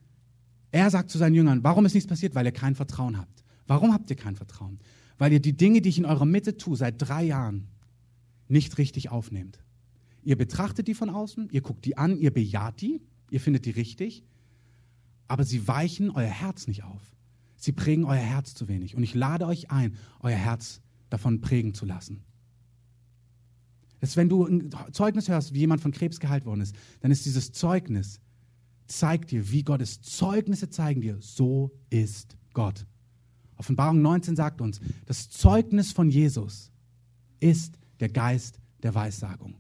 er sagt zu seinen Jüngern, warum ist nichts passiert? Weil ihr kein Vertrauen habt. Warum habt ihr kein Vertrauen? Weil ihr die Dinge, die ich in eurer Mitte tue, seit drei Jahren, nicht richtig aufnehmt. Ihr betrachtet die von außen, ihr guckt die an, ihr bejaht die, ihr findet die richtig, aber sie weichen euer Herz nicht auf. Sie prägen euer Herz zu wenig. Und ich lade euch ein, euer Herz davon prägen zu lassen. Dass wenn du ein Zeugnis hörst, wie jemand von Krebs geheilt worden ist, dann ist dieses Zeugnis, zeigt dir, wie Gott ist. Zeugnisse zeigen dir, so ist Gott. Offenbarung 19 sagt uns, das Zeugnis von Jesus ist der Geist der Weissagung.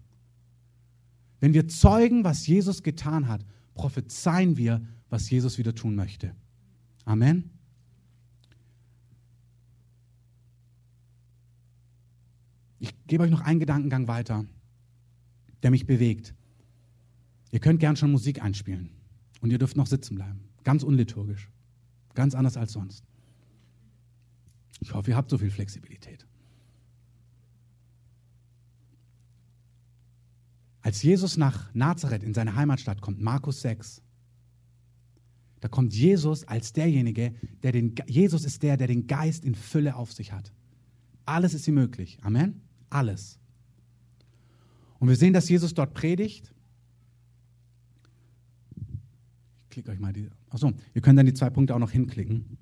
Wenn wir zeugen, was Jesus getan hat, prophezeien wir, was Jesus wieder tun möchte. Amen. Ich gebe euch noch einen Gedankengang weiter, der mich bewegt. Ihr könnt gern schon Musik einspielen und ihr dürft noch sitzen bleiben. Ganz unliturgisch. Ganz anders als sonst. Ich hoffe, ihr habt so viel Flexibilität. Als Jesus nach Nazareth in seine Heimatstadt kommt, Markus 6, da kommt Jesus als derjenige, der den, Jesus ist der, der den Geist in Fülle auf sich hat. Alles ist ihm möglich. Amen. Alles. Und wir sehen, dass Jesus dort predigt. Ich klicke euch mal die. Achso, wir können dann die zwei Punkte auch noch hinklicken.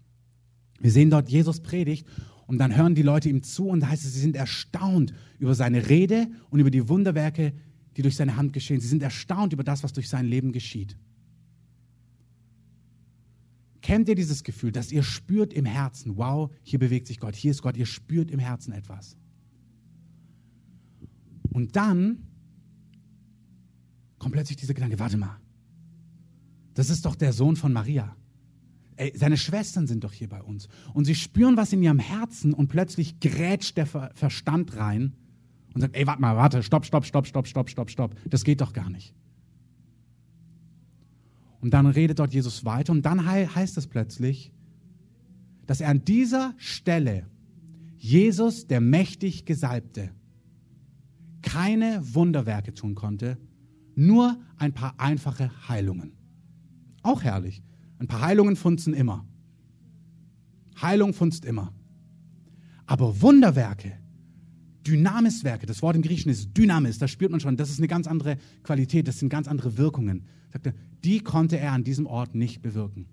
Wir sehen dort, Jesus predigt und dann hören die Leute ihm zu und da heißt es, sie sind erstaunt über seine Rede und über die Wunderwerke, die durch seine Hand geschehen. Sie sind erstaunt über das, was durch sein Leben geschieht. Kennt ihr dieses Gefühl, dass ihr spürt im Herzen, wow, hier bewegt sich Gott, hier ist Gott, ihr spürt im Herzen etwas. Und dann kommt plötzlich dieser Gedanke, warte mal, das ist doch der Sohn von Maria. Ey, seine Schwestern sind doch hier bei uns. Und sie spüren was in ihrem Herzen und plötzlich grätscht der Verstand rein und sagt, ey, warte mal, warte, stopp, stopp, stopp, stopp, stopp, stopp, stopp. Das geht doch gar nicht. Und dann redet dort Jesus weiter und dann heißt es plötzlich, dass er an dieser Stelle Jesus, der mächtig Gesalbte, keine Wunderwerke tun konnte, nur ein paar einfache Heilungen. Auch herrlich. Ein paar Heilungen funzen immer. Heilung funzt immer. Aber Wunderwerke, Dynamiswerke, das Wort im Griechischen ist Dynamis, da spürt man schon, das ist eine ganz andere Qualität, das sind ganz andere Wirkungen. Sagte, die konnte er an diesem Ort nicht bewirken.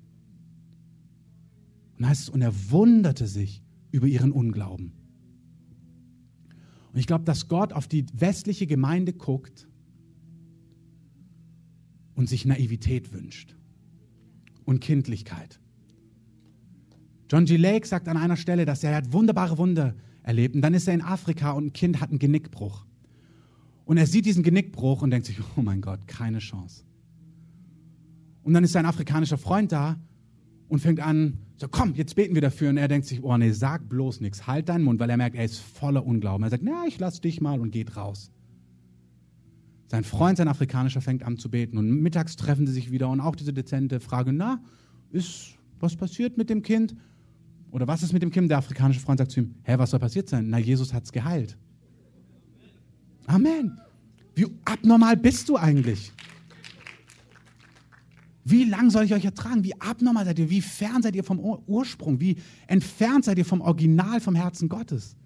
Und heißt es, und er wunderte sich über ihren Unglauben. Und ich glaube, dass Gott auf die westliche Gemeinde guckt und sich Naivität wünscht und Kindlichkeit. John G. Lake sagt an einer Stelle, dass er hat wunderbare Wunder erlebt. Und dann ist er in Afrika und ein Kind hat einen Genickbruch. Und er sieht diesen Genickbruch und denkt sich, oh mein Gott, keine Chance. Und dann ist sein afrikanischer Freund da und fängt an, so komm, jetzt beten wir dafür. Und er denkt sich, oh nee, sag bloß nichts, halt deinen Mund, weil er merkt, er ist voller Unglauben. Er sagt, na, ich lass dich mal und geht raus. Sein Freund, sein Afrikanischer, fängt an zu beten und mittags treffen sie sich wieder und auch diese dezente Frage, na, ist was passiert mit dem Kind? Oder was ist mit dem Kind? Der afrikanische Freund sagt zu ihm, hä, was soll passiert sein? Na, Jesus hat es geheilt. Amen. Wie abnormal bist du eigentlich? Wie lang soll ich euch ertragen? Wie abnormal seid ihr? Wie fern seid ihr vom Ursprung? Wie entfernt seid ihr vom Original, vom Herzen Gottes?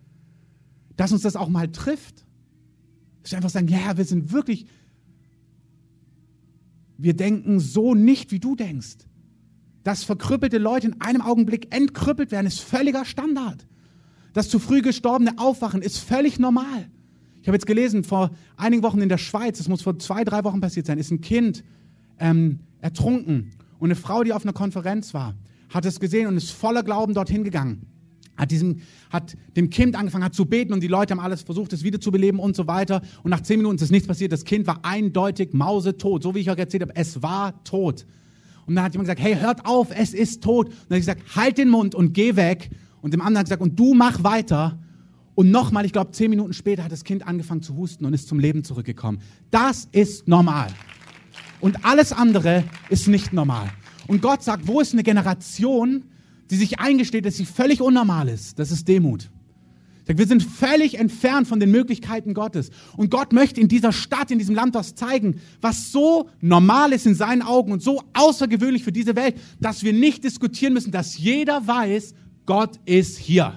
Dass uns das auch mal trifft. Dass wir einfach sagen, ja, wir sind wirklich, wir denken so nicht, wie du denkst. Dass verkrüppelte Leute in einem Augenblick entkrüppelt werden, ist völliger Standard. Das zu früh gestorbene Aufwachen ist völlig normal. Ich habe jetzt gelesen, vor einigen Wochen in der Schweiz, das muss vor zwei, drei Wochen passiert sein, ist ein Kind ähm, ertrunken. Und eine Frau, die auf einer Konferenz war, hat es gesehen und ist voller Glauben dorthin gegangen hat, diesem, hat dem Kind angefangen, hat zu beten und die Leute haben alles versucht, es wiederzubeleben und so weiter. Und nach zehn Minuten ist nichts passiert. Das Kind war eindeutig mausetot, so wie ich euch erzählt habe. Es war tot. Und dann hat jemand gesagt, hey, hört auf, es ist tot. Und dann hat gesagt, halt den Mund und geh weg. Und dem anderen gesagt, und du mach weiter. Und nochmal, ich glaube, zehn Minuten später hat das Kind angefangen zu husten und ist zum Leben zurückgekommen. Das ist normal. Und alles andere ist nicht normal. Und Gott sagt, wo ist eine Generation, die sich eingesteht, dass sie völlig unnormal ist. Das ist Demut. Wir sind völlig entfernt von den Möglichkeiten Gottes. Und Gott möchte in dieser Stadt, in diesem Land was zeigen, was so normal ist in seinen Augen und so außergewöhnlich für diese Welt, dass wir nicht diskutieren müssen, dass jeder weiß, Gott ist hier.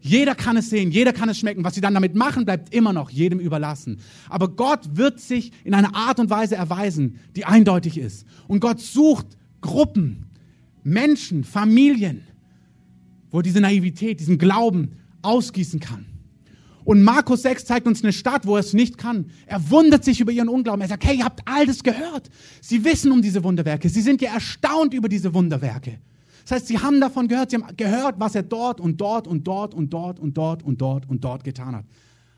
Jeder kann es sehen, jeder kann es schmecken. Was sie dann damit machen, bleibt immer noch jedem überlassen. Aber Gott wird sich in einer Art und Weise erweisen, die eindeutig ist. Und Gott sucht Gruppen, Menschen, Familien, wo diese Naivität, diesen Glauben ausgießen kann. Und Markus 6 zeigt uns eine Stadt, wo er es nicht kann. Er wundert sich über ihren Unglauben. Er sagt, hey, ihr habt all das gehört. Sie wissen um diese Wunderwerke. Sie sind ja erstaunt über diese Wunderwerke. Das heißt, sie haben davon gehört, sie haben gehört, was er dort und dort und dort und dort und dort und dort und dort getan hat.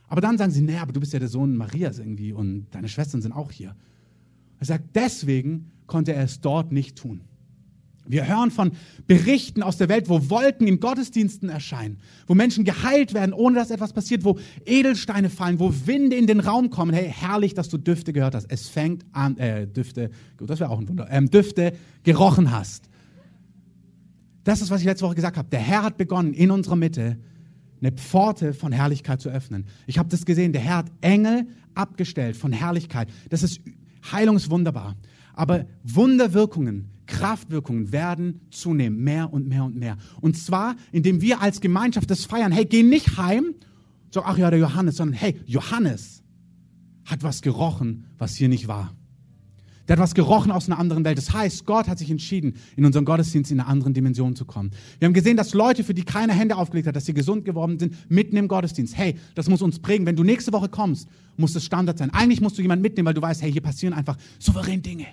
Aber dann sagen sie, naja, aber du bist ja der Sohn Marias irgendwie und deine Schwestern sind auch hier. Er sagt, deswegen konnte er es dort nicht tun. Wir hören von Berichten aus der Welt, wo Wolken in Gottesdiensten erscheinen, wo Menschen geheilt werden, ohne dass etwas passiert, wo Edelsteine fallen, wo Winde in den Raum kommen. Hey, herrlich, dass du Düfte gehört hast. Es fängt an, äh, Düfte, gut, das wäre auch ein Wunder, ähm, Düfte gerochen hast. Das ist, was ich letzte Woche gesagt habe. Der Herr hat begonnen, in unserer Mitte eine Pforte von Herrlichkeit zu öffnen. Ich habe das gesehen. Der Herr hat Engel abgestellt von Herrlichkeit. Das ist heilungswunderbar. Aber Wunderwirkungen, Kraftwirkungen werden zunehmen, mehr und mehr und mehr. Und zwar, indem wir als Gemeinschaft das feiern. Hey, geh nicht heim, so, ach ja, der Johannes, sondern hey, Johannes hat was gerochen, was hier nicht war. Der hat was gerochen aus einer anderen Welt. Das heißt, Gott hat sich entschieden, in unseren Gottesdienst in einer anderen Dimension zu kommen. Wir haben gesehen, dass Leute, für die keine Hände aufgelegt hat, dass sie gesund geworden sind, mitten im Gottesdienst. Hey, das muss uns prägen. Wenn du nächste Woche kommst, muss das Standard sein. Eigentlich musst du jemanden mitnehmen, weil du weißt, hey, hier passieren einfach souverän Dinge.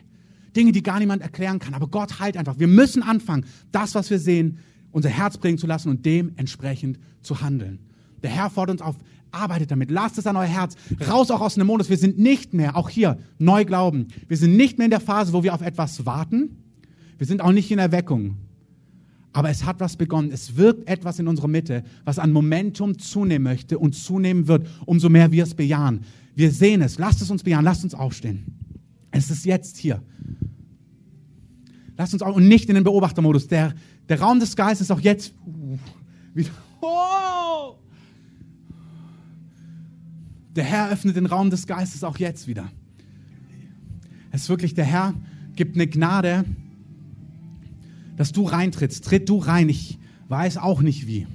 Dinge, die gar niemand erklären kann. Aber Gott heilt einfach. Wir müssen anfangen, das, was wir sehen, unser Herz prägen zu lassen und dementsprechend zu handeln. Der Herr fordert uns auf, arbeitet damit, lasst es an euer Herz, raus auch aus dem Modus. Wir sind nicht mehr, auch hier, neu glauben. Wir sind nicht mehr in der Phase, wo wir auf etwas warten. Wir sind auch nicht in Erweckung. Aber es hat was begonnen. Es wirkt etwas in unserer Mitte, was an Momentum zunehmen möchte und zunehmen wird, umso mehr wir es bejahen. Wir sehen es. Lasst es uns bejahen. Lasst uns aufstehen. Es ist jetzt hier. Lasst uns auch und nicht in den Beobachtermodus. Der, der Raum des Geistes ist auch jetzt uh, wieder. Oh! Der Herr öffnet den Raum des Geistes auch jetzt wieder. Es ist wirklich, der Herr gibt eine Gnade, dass du reintrittst. Tritt du rein. Ich weiß auch nicht wie.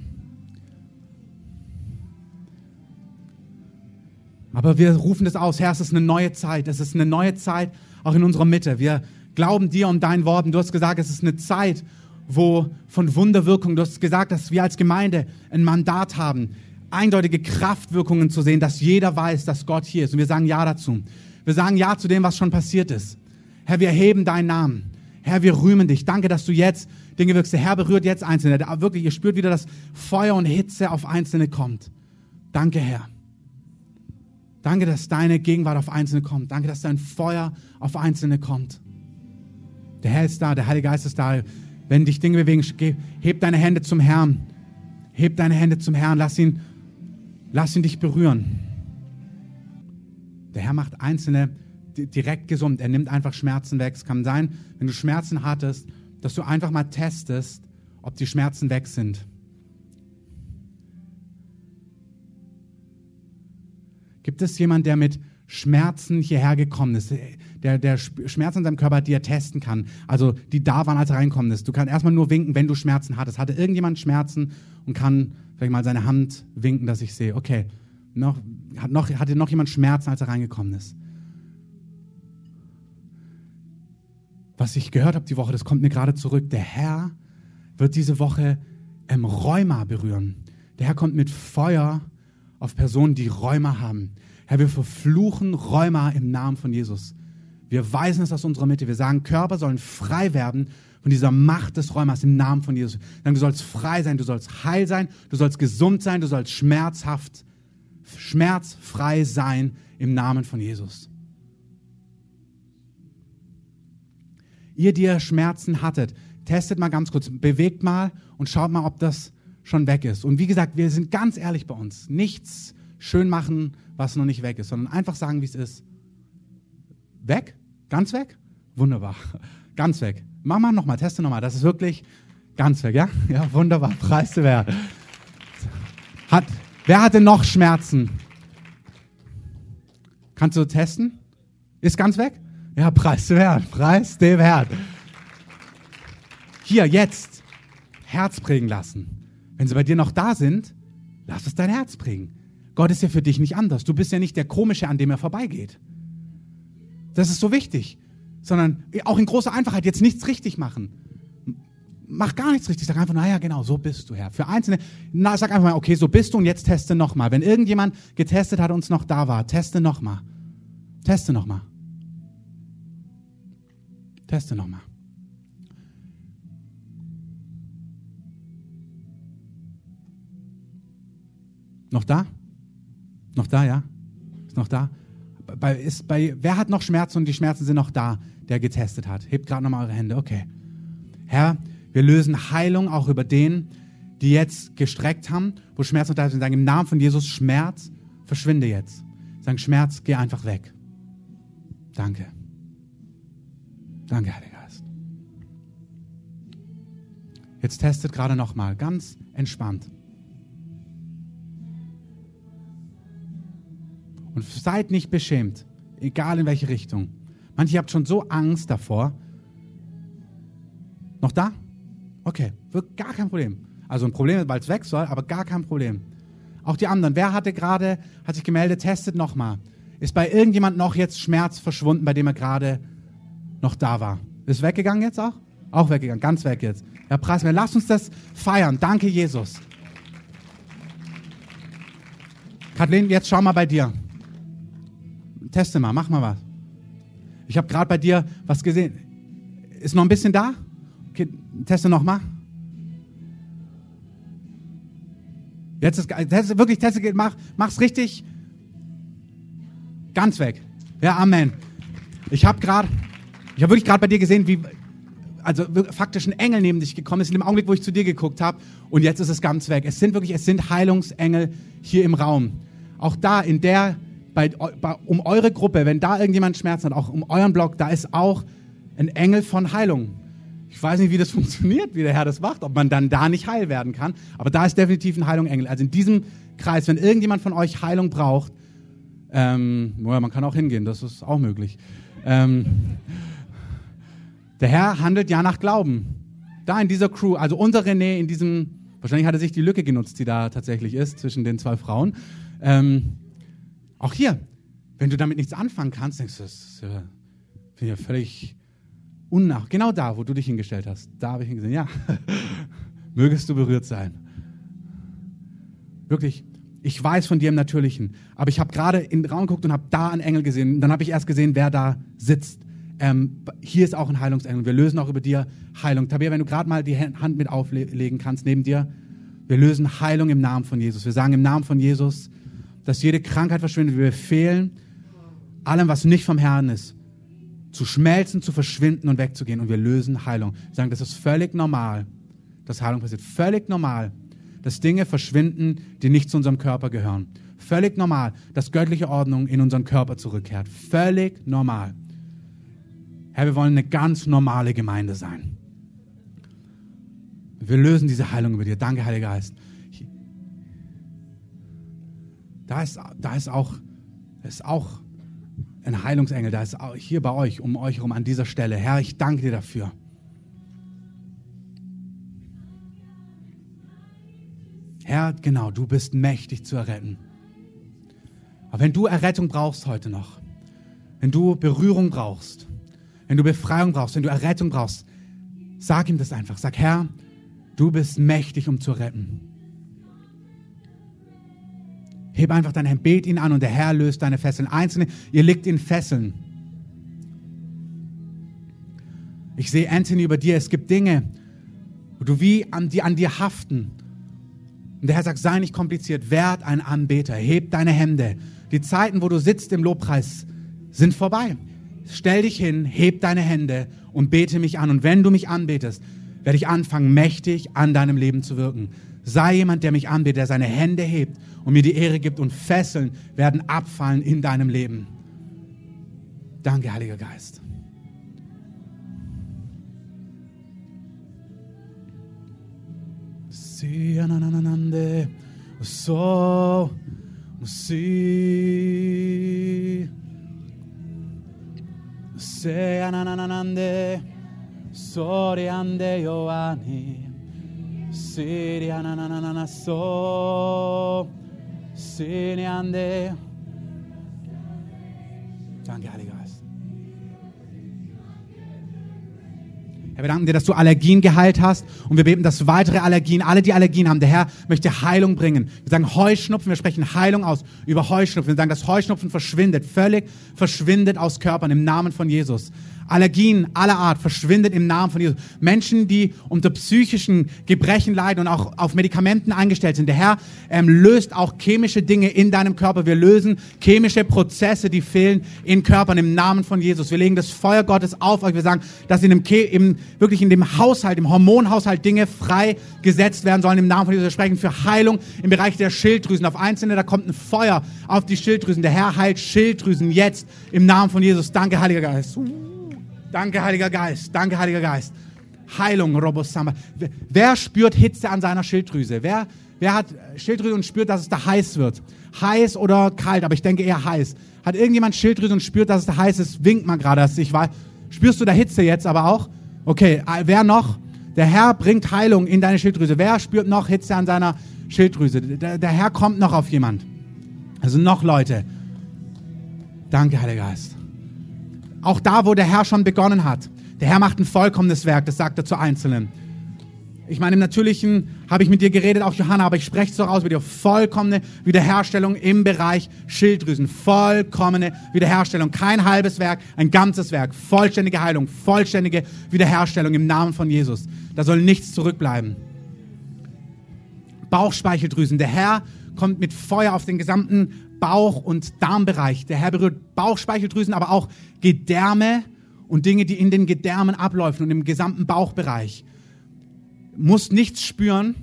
Aber wir rufen das aus. Herr, es ist eine neue Zeit. Es ist eine neue Zeit auch in unserer Mitte. Wir glauben dir und deinen Worten. Du hast gesagt, es ist eine Zeit, wo von Wunderwirkung, du hast gesagt, dass wir als Gemeinde ein Mandat haben, eindeutige Kraftwirkungen zu sehen, dass jeder weiß, dass Gott hier ist. Und wir sagen Ja dazu. Wir sagen Ja zu dem, was schon passiert ist. Herr, wir erheben deinen Namen. Herr, wir rühmen dich. Danke, dass du jetzt Dinge wirkst. Der Herr berührt jetzt Einzelne. Wirklich, ihr spürt wieder, dass Feuer und Hitze auf Einzelne kommt. Danke, Herr. Danke, dass deine Gegenwart auf Einzelne kommt. Danke, dass dein Feuer auf Einzelne kommt. Der Herr ist da, der Heilige Geist ist da. Wenn dich Dinge bewegen, heb deine Hände zum Herrn. Heb deine Hände zum Herrn. Lass ihn Lass ihn dich berühren. Der Herr macht Einzelne direkt gesund. Er nimmt einfach Schmerzen weg. Es kann sein, wenn du Schmerzen hattest, dass du einfach mal testest, ob die Schmerzen weg sind. Gibt es jemanden, der mit Schmerzen hierher gekommen ist, der, der Schmerzen in seinem Körper die er testen kann, also die da waren, als er reinkommen ist. Du kannst erstmal nur winken, wenn du Schmerzen hattest. Hatte irgendjemand Schmerzen und kann vielleicht mal seine Hand winken, dass ich sehe, okay, noch, hat noch, hatte noch jemand Schmerzen, als er reingekommen ist? Was ich gehört habe die Woche, das kommt mir gerade zurück. Der Herr wird diese Woche ähm, Rheuma berühren. Der Herr kommt mit Feuer auf Personen, die Rheuma haben. Herr, wir verfluchen Rheuma im Namen von Jesus. Wir weisen es aus unserer Mitte. Wir sagen, Körper sollen frei werden von dieser Macht des Rheumas im Namen von Jesus. Dann du sollst frei sein, du sollst heil sein, du sollst gesund sein, du sollst schmerzhaft, schmerzfrei sein im Namen von Jesus. Ihr, die ihr Schmerzen hattet, testet mal ganz kurz, bewegt mal und schaut mal, ob das schon weg ist. Und wie gesagt, wir sind ganz ehrlich bei uns. Nichts schön machen, was noch nicht weg ist, sondern einfach sagen, wie es ist. Weg? Ganz weg? Wunderbar. Ganz weg. Mach mal nochmal, teste nochmal. Das ist wirklich ganz weg, ja? Ja, wunderbar. Preis zu Wert. Hat, wer hatte noch Schmerzen? Kannst du testen? Ist ganz weg? Ja, preis Herrn, preis dem Herrn. Hier, jetzt, Herz prägen lassen. Wenn sie bei dir noch da sind, lass es dein Herz prägen. Gott ist ja für dich nicht anders. Du bist ja nicht der Komische, an dem er vorbeigeht. Das ist so wichtig. Sondern auch in großer Einfachheit jetzt nichts richtig machen. Mach gar nichts richtig. Sag einfach, naja, genau, so bist du, Herr. Für Einzelne, na, sag einfach mal, okay, so bist du und jetzt teste nochmal. Wenn irgendjemand getestet hat und es noch da war, teste nochmal. Teste nochmal. Teste nochmal. Noch da? Noch da, ja? Ist noch da? Bei, ist bei, wer hat noch Schmerzen und die Schmerzen sind noch da, der getestet hat? Hebt gerade nochmal eure Hände. Okay. Herr, wir lösen Heilung auch über den, die jetzt gestreckt haben, wo Schmerz noch da ist. Und sagen im Namen von Jesus, Schmerz, verschwinde jetzt. Sagen, Schmerz, geh einfach weg. Danke. Danke, Heiliger Geist. Jetzt testet gerade nochmal, ganz entspannt. Und seid nicht beschämt, egal in welche Richtung. Manche habt schon so Angst davor. Noch da? Okay, wird gar kein Problem. Also ein Problem, weil es weg soll, aber gar kein Problem. Auch die anderen. Wer hatte gerade, hat sich gemeldet, testet nochmal. Ist bei irgendjemand noch jetzt Schmerz verschwunden, bei dem er gerade noch da war? Ist weggegangen jetzt auch? Auch weggegangen, ganz weg jetzt. Ja, preis mir. Lass uns das feiern. Danke, Jesus. Kathleen, jetzt schau mal bei dir. Teste mal, mach mal was. Ich habe gerade bei dir was gesehen. Ist noch ein bisschen da? Okay, teste noch mal. Jetzt ist teste, wirklich teste, mach, mach's richtig. Ganz weg. Ja, Amen. Ich habe gerade, ich habe wirklich gerade bei dir gesehen, wie also faktisch ein Engel neben dich gekommen ist in dem Augenblick, wo ich zu dir geguckt habe. Und jetzt ist es ganz weg. Es sind wirklich, es sind Heilungsengel hier im Raum. Auch da in der bei, bei, um eure Gruppe, wenn da irgendjemand Schmerzen hat, auch um euren Blog, da ist auch ein Engel von Heilung. Ich weiß nicht, wie das funktioniert, wie der Herr das macht, ob man dann da nicht heil werden kann, aber da ist definitiv ein Heilungsengel. Also in diesem Kreis, wenn irgendjemand von euch Heilung braucht, ähm, ja, man kann auch hingehen, das ist auch möglich. Ähm, der Herr handelt ja nach Glauben. Da in dieser Crew, also unser René in diesem, wahrscheinlich hat er sich die Lücke genutzt, die da tatsächlich ist zwischen den zwei Frauen. Ähm, auch hier, wenn du damit nichts anfangen kannst, denkst du, das ist ja, ja völlig unnach. Genau da, wo du dich hingestellt hast, da habe ich ihn gesehen. Ja, mögest du berührt sein. Wirklich, ich weiß von dir im Natürlichen, aber ich habe gerade in den Raum geguckt und habe da einen Engel gesehen. Dann habe ich erst gesehen, wer da sitzt. Ähm, hier ist auch ein Heilungsengel. Wir lösen auch über dir Heilung. Tabea, wenn du gerade mal die Hand mit auflegen kannst neben dir. Wir lösen Heilung im Namen von Jesus. Wir sagen im Namen von Jesus, dass jede Krankheit verschwindet. Wir befehlen allem, was nicht vom Herrn ist, zu schmelzen, zu verschwinden und wegzugehen. Und wir lösen Heilung. Wir sagen, das ist völlig normal, dass Heilung passiert. Völlig normal, dass Dinge verschwinden, die nicht zu unserem Körper gehören. Völlig normal, dass göttliche Ordnung in unseren Körper zurückkehrt. Völlig normal. Herr, wir wollen eine ganz normale Gemeinde sein. Wir lösen diese Heilung über dir. Danke, Heiliger Geist. Da ist, da ist, auch, ist auch ein Heilungsengel, da ist auch hier bei euch, um euch herum an dieser Stelle. Herr, ich danke dir dafür. Herr, genau, du bist mächtig zu erretten. Aber wenn du Errettung brauchst heute noch, wenn du Berührung brauchst, wenn du Befreiung brauchst, wenn du Errettung brauchst, sag ihm das einfach. Sag, Herr, du bist mächtig, um zu retten. Heb einfach deine Hand, bet ihn an und der Herr löst deine Fesseln. Einzelne, ihr liegt in Fesseln. Ich sehe Anthony über dir. Es gibt Dinge, wo du wie an, die an dir haften. Und der Herr sagt, sei nicht kompliziert, werd ein Anbeter, heb deine Hände. Die Zeiten, wo du sitzt im Lobpreis, sind vorbei. Stell dich hin, heb deine Hände und bete mich an. Und wenn du mich anbetest, werde ich anfangen, mächtig an deinem Leben zu wirken. Sei jemand, der mich anbetet, der seine Hände hebt und mir die Ehre gibt und Fesseln werden abfallen in deinem Leben. Danke, Heiliger Geist. so si se ananande soriande yoani siri ananana so siniande Danke, Heiliger Geist. Herr, wir danken dir, dass du Allergien geheilt hast und wir beten, dass weitere Allergien, alle die Allergien haben, der Herr möchte Heilung bringen. Wir sagen Heuschnupfen, wir sprechen Heilung aus über Heuschnupfen. Wir sagen, dass Heuschnupfen verschwindet, völlig verschwindet aus Körpern im Namen von Jesus. Allergien aller Art verschwindet im Namen von Jesus. Menschen, die unter psychischen Gebrechen leiden und auch auf Medikamenten eingestellt sind. Der Herr ähm, löst auch chemische Dinge in deinem Körper. Wir lösen chemische Prozesse, die fehlen in Körpern im Namen von Jesus. Wir legen das Feuer Gottes auf euch. Wir sagen, dass in dem, im, wirklich in dem Haushalt, im Hormonhaushalt Dinge frei gesetzt werden sollen im Namen von Jesus. Wir sprechen für Heilung im Bereich der Schilddrüsen. Auf Einzelne, da kommt ein Feuer auf die Schilddrüsen. Der Herr heilt Schilddrüsen jetzt im Namen von Jesus. Danke, Heiliger Geist. Danke, Heiliger Geist. Danke, Heiliger Geist. Heilung, Robosamba. Wer spürt Hitze an seiner Schilddrüse? Wer, wer hat Schilddrüse und spürt, dass es da heiß wird? Heiß oder kalt, aber ich denke eher heiß. Hat irgendjemand Schilddrüse und spürt, dass es da heiß ist? Winkt mal gerade, dass ich weiß. Spürst du da Hitze jetzt aber auch? Okay, äh, wer noch? Der Herr bringt Heilung in deine Schilddrüse. Wer spürt noch Hitze an seiner Schilddrüse? Der, der Herr kommt noch auf jemand. Also noch Leute. Danke, Heiliger Geist. Auch da, wo der Herr schon begonnen hat. Der Herr macht ein vollkommenes Werk, das sagt er zu Einzelnen. Ich meine, im Natürlichen habe ich mit dir geredet, auch Johanna, aber ich spreche es doch aus mit dir. Vollkommene Wiederherstellung im Bereich Schilddrüsen. Vollkommene Wiederherstellung. Kein halbes Werk, ein ganzes Werk. Vollständige Heilung, vollständige Wiederherstellung im Namen von Jesus. Da soll nichts zurückbleiben. Bauchspeicheldrüsen. Der Herr kommt mit Feuer auf den gesamten Bauch- und Darmbereich. Der Herr berührt Bauchspeicheldrüsen, aber auch Gedärme und Dinge, die in den Gedärmen abläufen und im gesamten Bauchbereich. Muss nichts spüren,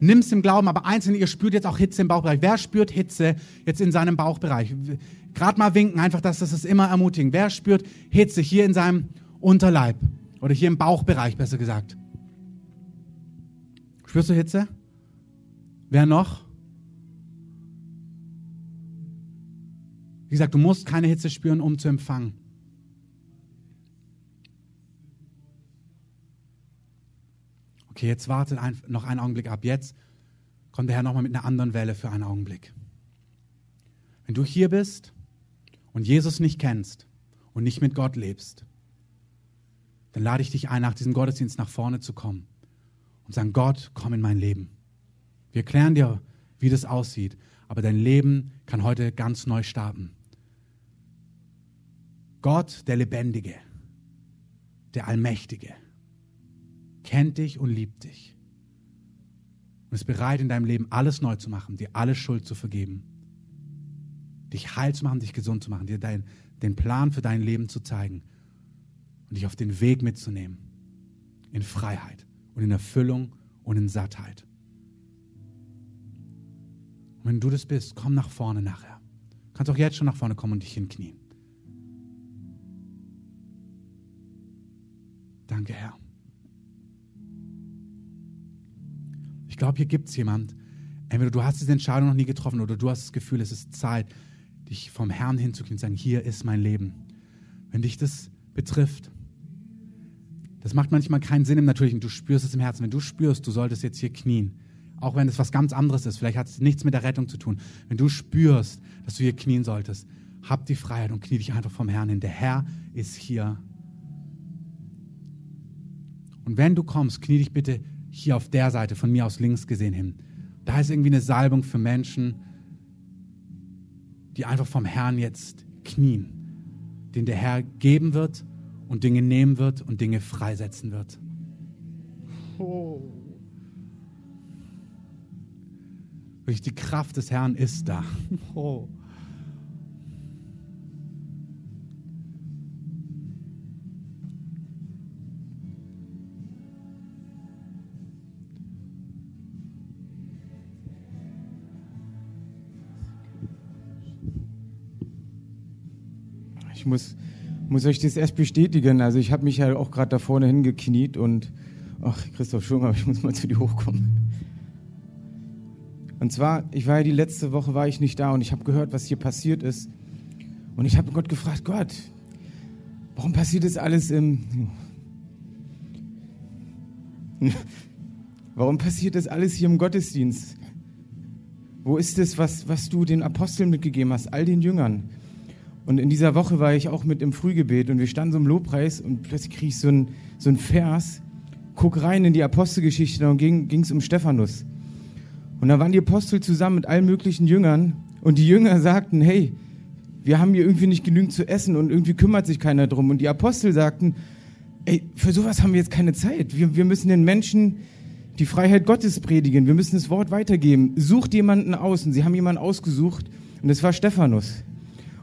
nimm's im Glauben, aber einzeln, ihr spürt jetzt auch Hitze im Bauchbereich. Wer spürt Hitze jetzt in seinem Bauchbereich? Gerade mal winken, einfach, dass das ist immer ermutigend. Wer spürt Hitze hier in seinem Unterleib oder hier im Bauchbereich, besser gesagt? Spürst du Hitze? Wer noch? Wie gesagt, du musst keine Hitze spüren, um zu empfangen. Okay, jetzt wartet ein, noch einen Augenblick ab. Jetzt kommt der Herr nochmal mit einer anderen Welle für einen Augenblick. Wenn du hier bist und Jesus nicht kennst und nicht mit Gott lebst, dann lade ich dich ein, nach diesem Gottesdienst nach vorne zu kommen und sagen, Gott, komm in mein Leben. Wir erklären dir, wie das aussieht, aber dein Leben kann heute ganz neu starten. Gott, der Lebendige, der Allmächtige, kennt dich und liebt dich und ist bereit, in deinem Leben alles neu zu machen, dir alle Schuld zu vergeben, dich heil zu machen, dich gesund zu machen, dir dein, den Plan für dein Leben zu zeigen und dich auf den Weg mitzunehmen in Freiheit und in Erfüllung und in Sattheit. Und wenn du das bist, komm nach vorne nachher. Du kannst auch jetzt schon nach vorne kommen und dich hinknien. Danke, Herr. Ich glaube, hier gibt es jemand. Entweder du hast diese Entscheidung noch nie getroffen oder du hast das Gefühl, es ist Zeit, dich vom Herrn hinzuknien und sagen, hier ist mein Leben. Wenn dich das betrifft, das macht manchmal keinen Sinn im Natürlichen. Du spürst es im Herzen. Wenn du spürst, du solltest jetzt hier knien, auch wenn es was ganz anderes ist, vielleicht hat es nichts mit der Rettung zu tun. Wenn du spürst, dass du hier knien solltest, hab die Freiheit und knie dich einfach vom Herrn hin. Der Herr ist hier und wenn du kommst, knie dich bitte hier auf der Seite, von mir aus links gesehen hin. Da ist irgendwie eine Salbung für Menschen, die einfach vom Herrn jetzt knien, den der Herr geben wird und Dinge nehmen wird und Dinge freisetzen wird. Oh. Die Kraft des Herrn ist da. Oh. Ich muss, muss euch das erst bestätigen. Also ich habe mich ja auch gerade da vorne hingekniet und ach, Christoph Schung, ich muss mal zu dir hochkommen. Und zwar, ich war ja die letzte Woche, war ich nicht da und ich habe gehört, was hier passiert ist. Und ich habe Gott gefragt, Gott, warum passiert das alles im... Warum passiert das alles hier im Gottesdienst? Wo ist es, was, was du den Aposteln mitgegeben hast, all den Jüngern? Und in dieser Woche war ich auch mit im Frühgebet und wir standen so im Lobpreis und plötzlich krieg ich so ein, so ein Vers, guck rein in die Apostelgeschichte und ging es um Stephanus. Und da waren die Apostel zusammen mit allen möglichen Jüngern und die Jünger sagten, hey, wir haben hier irgendwie nicht genügend zu essen und irgendwie kümmert sich keiner drum. Und die Apostel sagten, ey, für sowas haben wir jetzt keine Zeit. Wir, wir müssen den Menschen die Freiheit Gottes predigen. Wir müssen das Wort weitergeben. Sucht jemanden aus. Und sie haben jemanden ausgesucht und das war Stephanus.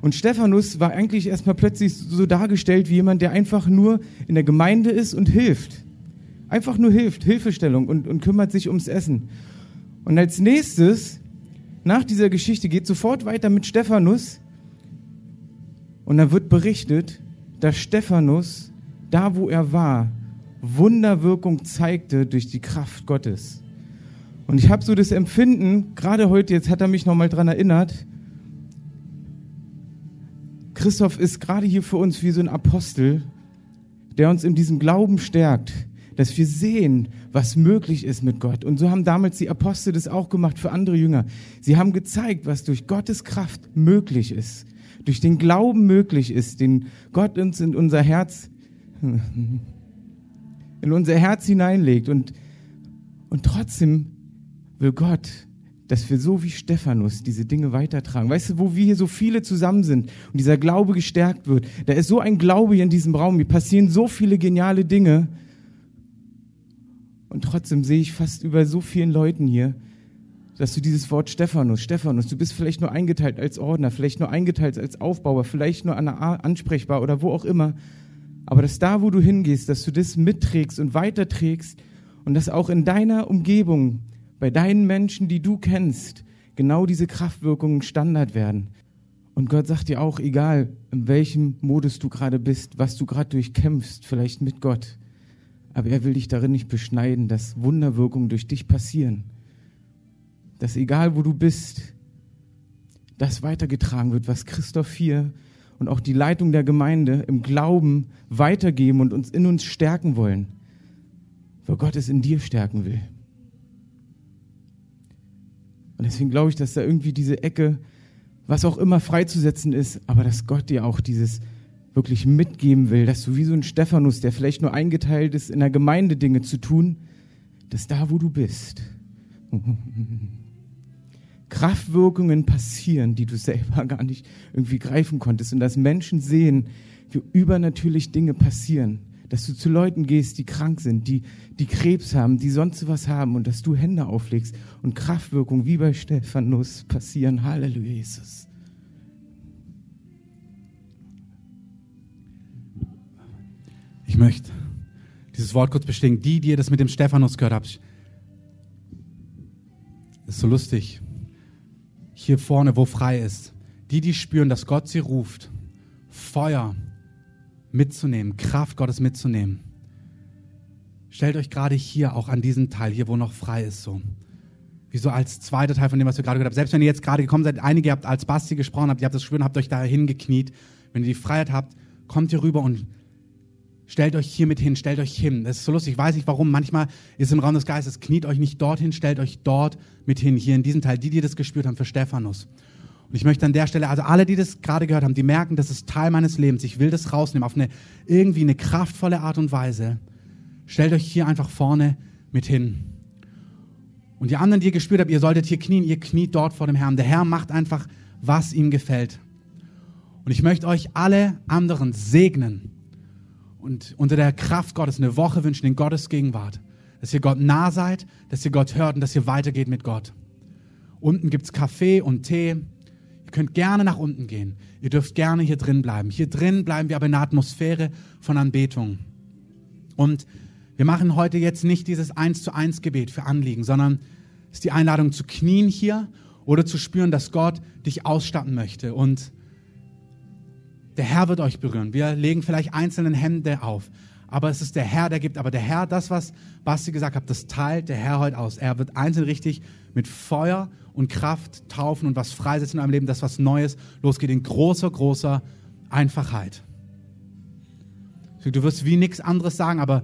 Und Stephanus war eigentlich erstmal plötzlich so dargestellt wie jemand, der einfach nur in der Gemeinde ist und hilft. Einfach nur hilft, Hilfestellung und, und kümmert sich ums Essen. Und als nächstes, nach dieser Geschichte, geht sofort weiter mit Stephanus. Und da wird berichtet, dass Stephanus, da wo er war, Wunderwirkung zeigte durch die Kraft Gottes. Und ich habe so das Empfinden, gerade heute, jetzt hat er mich nochmal dran erinnert, Christoph ist gerade hier für uns wie so ein Apostel, der uns in diesem Glauben stärkt, dass wir sehen, was möglich ist mit Gott. Und so haben damals die Apostel das auch gemacht für andere Jünger. Sie haben gezeigt, was durch Gottes Kraft möglich ist, durch den Glauben möglich ist, den Gott uns in unser Herz, in unser Herz hineinlegt. Und, und trotzdem will Gott dass wir so wie Stephanus diese Dinge weitertragen. Weißt du, wo wir hier so viele zusammen sind und dieser Glaube gestärkt wird, da ist so ein Glaube hier in diesem Raum, hier passieren so viele geniale Dinge. Und trotzdem sehe ich fast über so vielen Leuten hier, dass du dieses Wort Stephanus, Stephanus, du bist vielleicht nur eingeteilt als Ordner, vielleicht nur eingeteilt als Aufbauer, vielleicht nur ansprechbar oder wo auch immer. Aber dass da, wo du hingehst, dass du das mitträgst und weiterträgst und dass auch in deiner Umgebung bei deinen Menschen, die du kennst, genau diese Kraftwirkungen Standard werden. Und Gott sagt dir auch, egal in welchem Modus du gerade bist, was du gerade durchkämpfst, vielleicht mit Gott, aber er will dich darin nicht beschneiden, dass Wunderwirkungen durch dich passieren. Dass egal wo du bist, das weitergetragen wird, was Christoph hier und auch die Leitung der Gemeinde im Glauben weitergeben und uns in uns stärken wollen, weil Gott es in dir stärken will. Und deswegen glaube ich, dass da irgendwie diese Ecke, was auch immer freizusetzen ist, aber dass Gott dir auch dieses wirklich mitgeben will, dass du wie so ein Stephanus, der vielleicht nur eingeteilt ist, in der Gemeinde Dinge zu tun, dass da, wo du bist, Kraftwirkungen passieren, die du selber gar nicht irgendwie greifen konntest. Und dass Menschen sehen, wie übernatürlich Dinge passieren dass du zu Leuten gehst, die krank sind, die, die Krebs haben, die sonst was haben und dass du Hände auflegst und Kraftwirkung wie bei Stephanus passieren. Halleluja, Jesus. Ich möchte dieses Wort kurz bestätigen. Die, die ihr das mit dem Stephanus gehört habt, ist so lustig. Hier vorne, wo frei ist. Die, die spüren, dass Gott sie ruft. Feuer, mitzunehmen, Kraft Gottes mitzunehmen. Stellt euch gerade hier auch an diesen Teil, hier wo noch frei ist, so. Wie so als zweiter Teil von dem, was wir gerade gehört haben. Selbst wenn ihr jetzt gerade gekommen seid, einige habt als Basti gesprochen habt, ihr habt das Schwören, habt euch da hingekniet. Wenn ihr die Freiheit habt, kommt hier rüber und stellt euch hier mit hin, stellt euch hin. Das ist so lustig, ich weiß nicht warum. Manchmal ist im Raum des Geistes, kniet euch nicht dorthin, stellt euch dort mit hin, hier in diesem Teil. Die, die das gespürt haben, für Stephanus. Und ich möchte an der Stelle, also alle, die das gerade gehört haben, die merken, das ist Teil meines Lebens. Ich will das rausnehmen auf eine irgendwie eine kraftvolle Art und Weise. Stellt euch hier einfach vorne mit hin. Und die anderen, die ihr gespürt habt, ihr solltet hier knien, ihr kniet dort vor dem Herrn. Der Herr macht einfach, was ihm gefällt. Und ich möchte euch alle anderen segnen und unter der Kraft Gottes eine Woche wünschen in Gottes Gegenwart. Dass ihr Gott nah seid, dass ihr Gott hört und dass ihr weitergeht mit Gott. Unten gibt's Kaffee und Tee. Ihr könnt gerne nach unten gehen. Ihr dürft gerne hier drin bleiben. Hier drin bleiben wir aber in einer Atmosphäre von Anbetung. Und wir machen heute jetzt nicht dieses Eins zu eins Gebet für Anliegen, sondern es ist die Einladung zu knien hier oder zu spüren, dass Gott dich ausstatten möchte. Und der Herr wird euch berühren. Wir legen vielleicht einzelne Hände auf. Aber es ist der Herr, der gibt. Aber der Herr, das, was Basti gesagt hat, das teilt der Herr heute aus. Er wird einzeln richtig mit Feuer und Kraft taufen und was freisetzen in eurem Leben, dass was Neues losgeht in großer, großer Einfachheit. Du wirst wie nichts anderes sagen, aber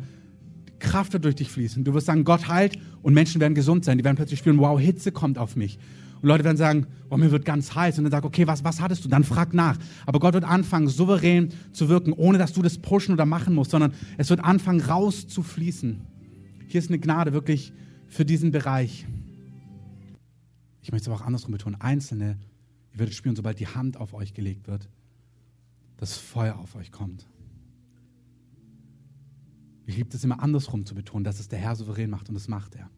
Kraft wird durch dich fließen. Du wirst sagen, Gott heilt und Menschen werden gesund sein. Die werden plötzlich spüren, wow, Hitze kommt auf mich. Und Leute werden sagen, oh, mir wird ganz heiß. Und dann sag, okay, was, was hattest du? Dann frag nach. Aber Gott wird anfangen, souverän zu wirken, ohne dass du das pushen oder machen musst, sondern es wird anfangen, rauszufließen. Hier ist eine Gnade wirklich für diesen Bereich. Ich möchte es aber auch andersrum betonen. Einzelne, ihr werdet spüren, sobald die Hand auf euch gelegt wird, dass Feuer auf euch kommt. Ich liebe es immer andersrum zu betonen, dass es der Herr souverän macht und das macht er.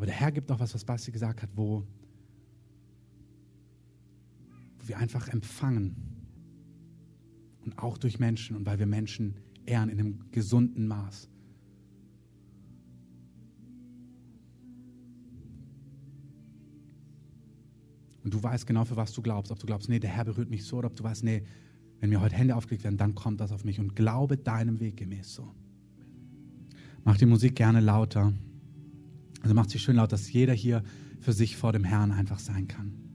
Aber der Herr gibt auch was, was Basti gesagt hat, wo, wo wir einfach empfangen. Und auch durch Menschen und weil wir Menschen ehren in einem gesunden Maß. Und du weißt genau, für was du glaubst. Ob du glaubst, nee, der Herr berührt mich so, oder ob du weißt, nee, wenn mir heute Hände aufgelegt werden, dann kommt das auf mich. Und glaube deinem Weg gemäß so. Mach die Musik gerne lauter. Also macht sie schön laut, dass jeder hier für sich vor dem Herrn einfach sein kann.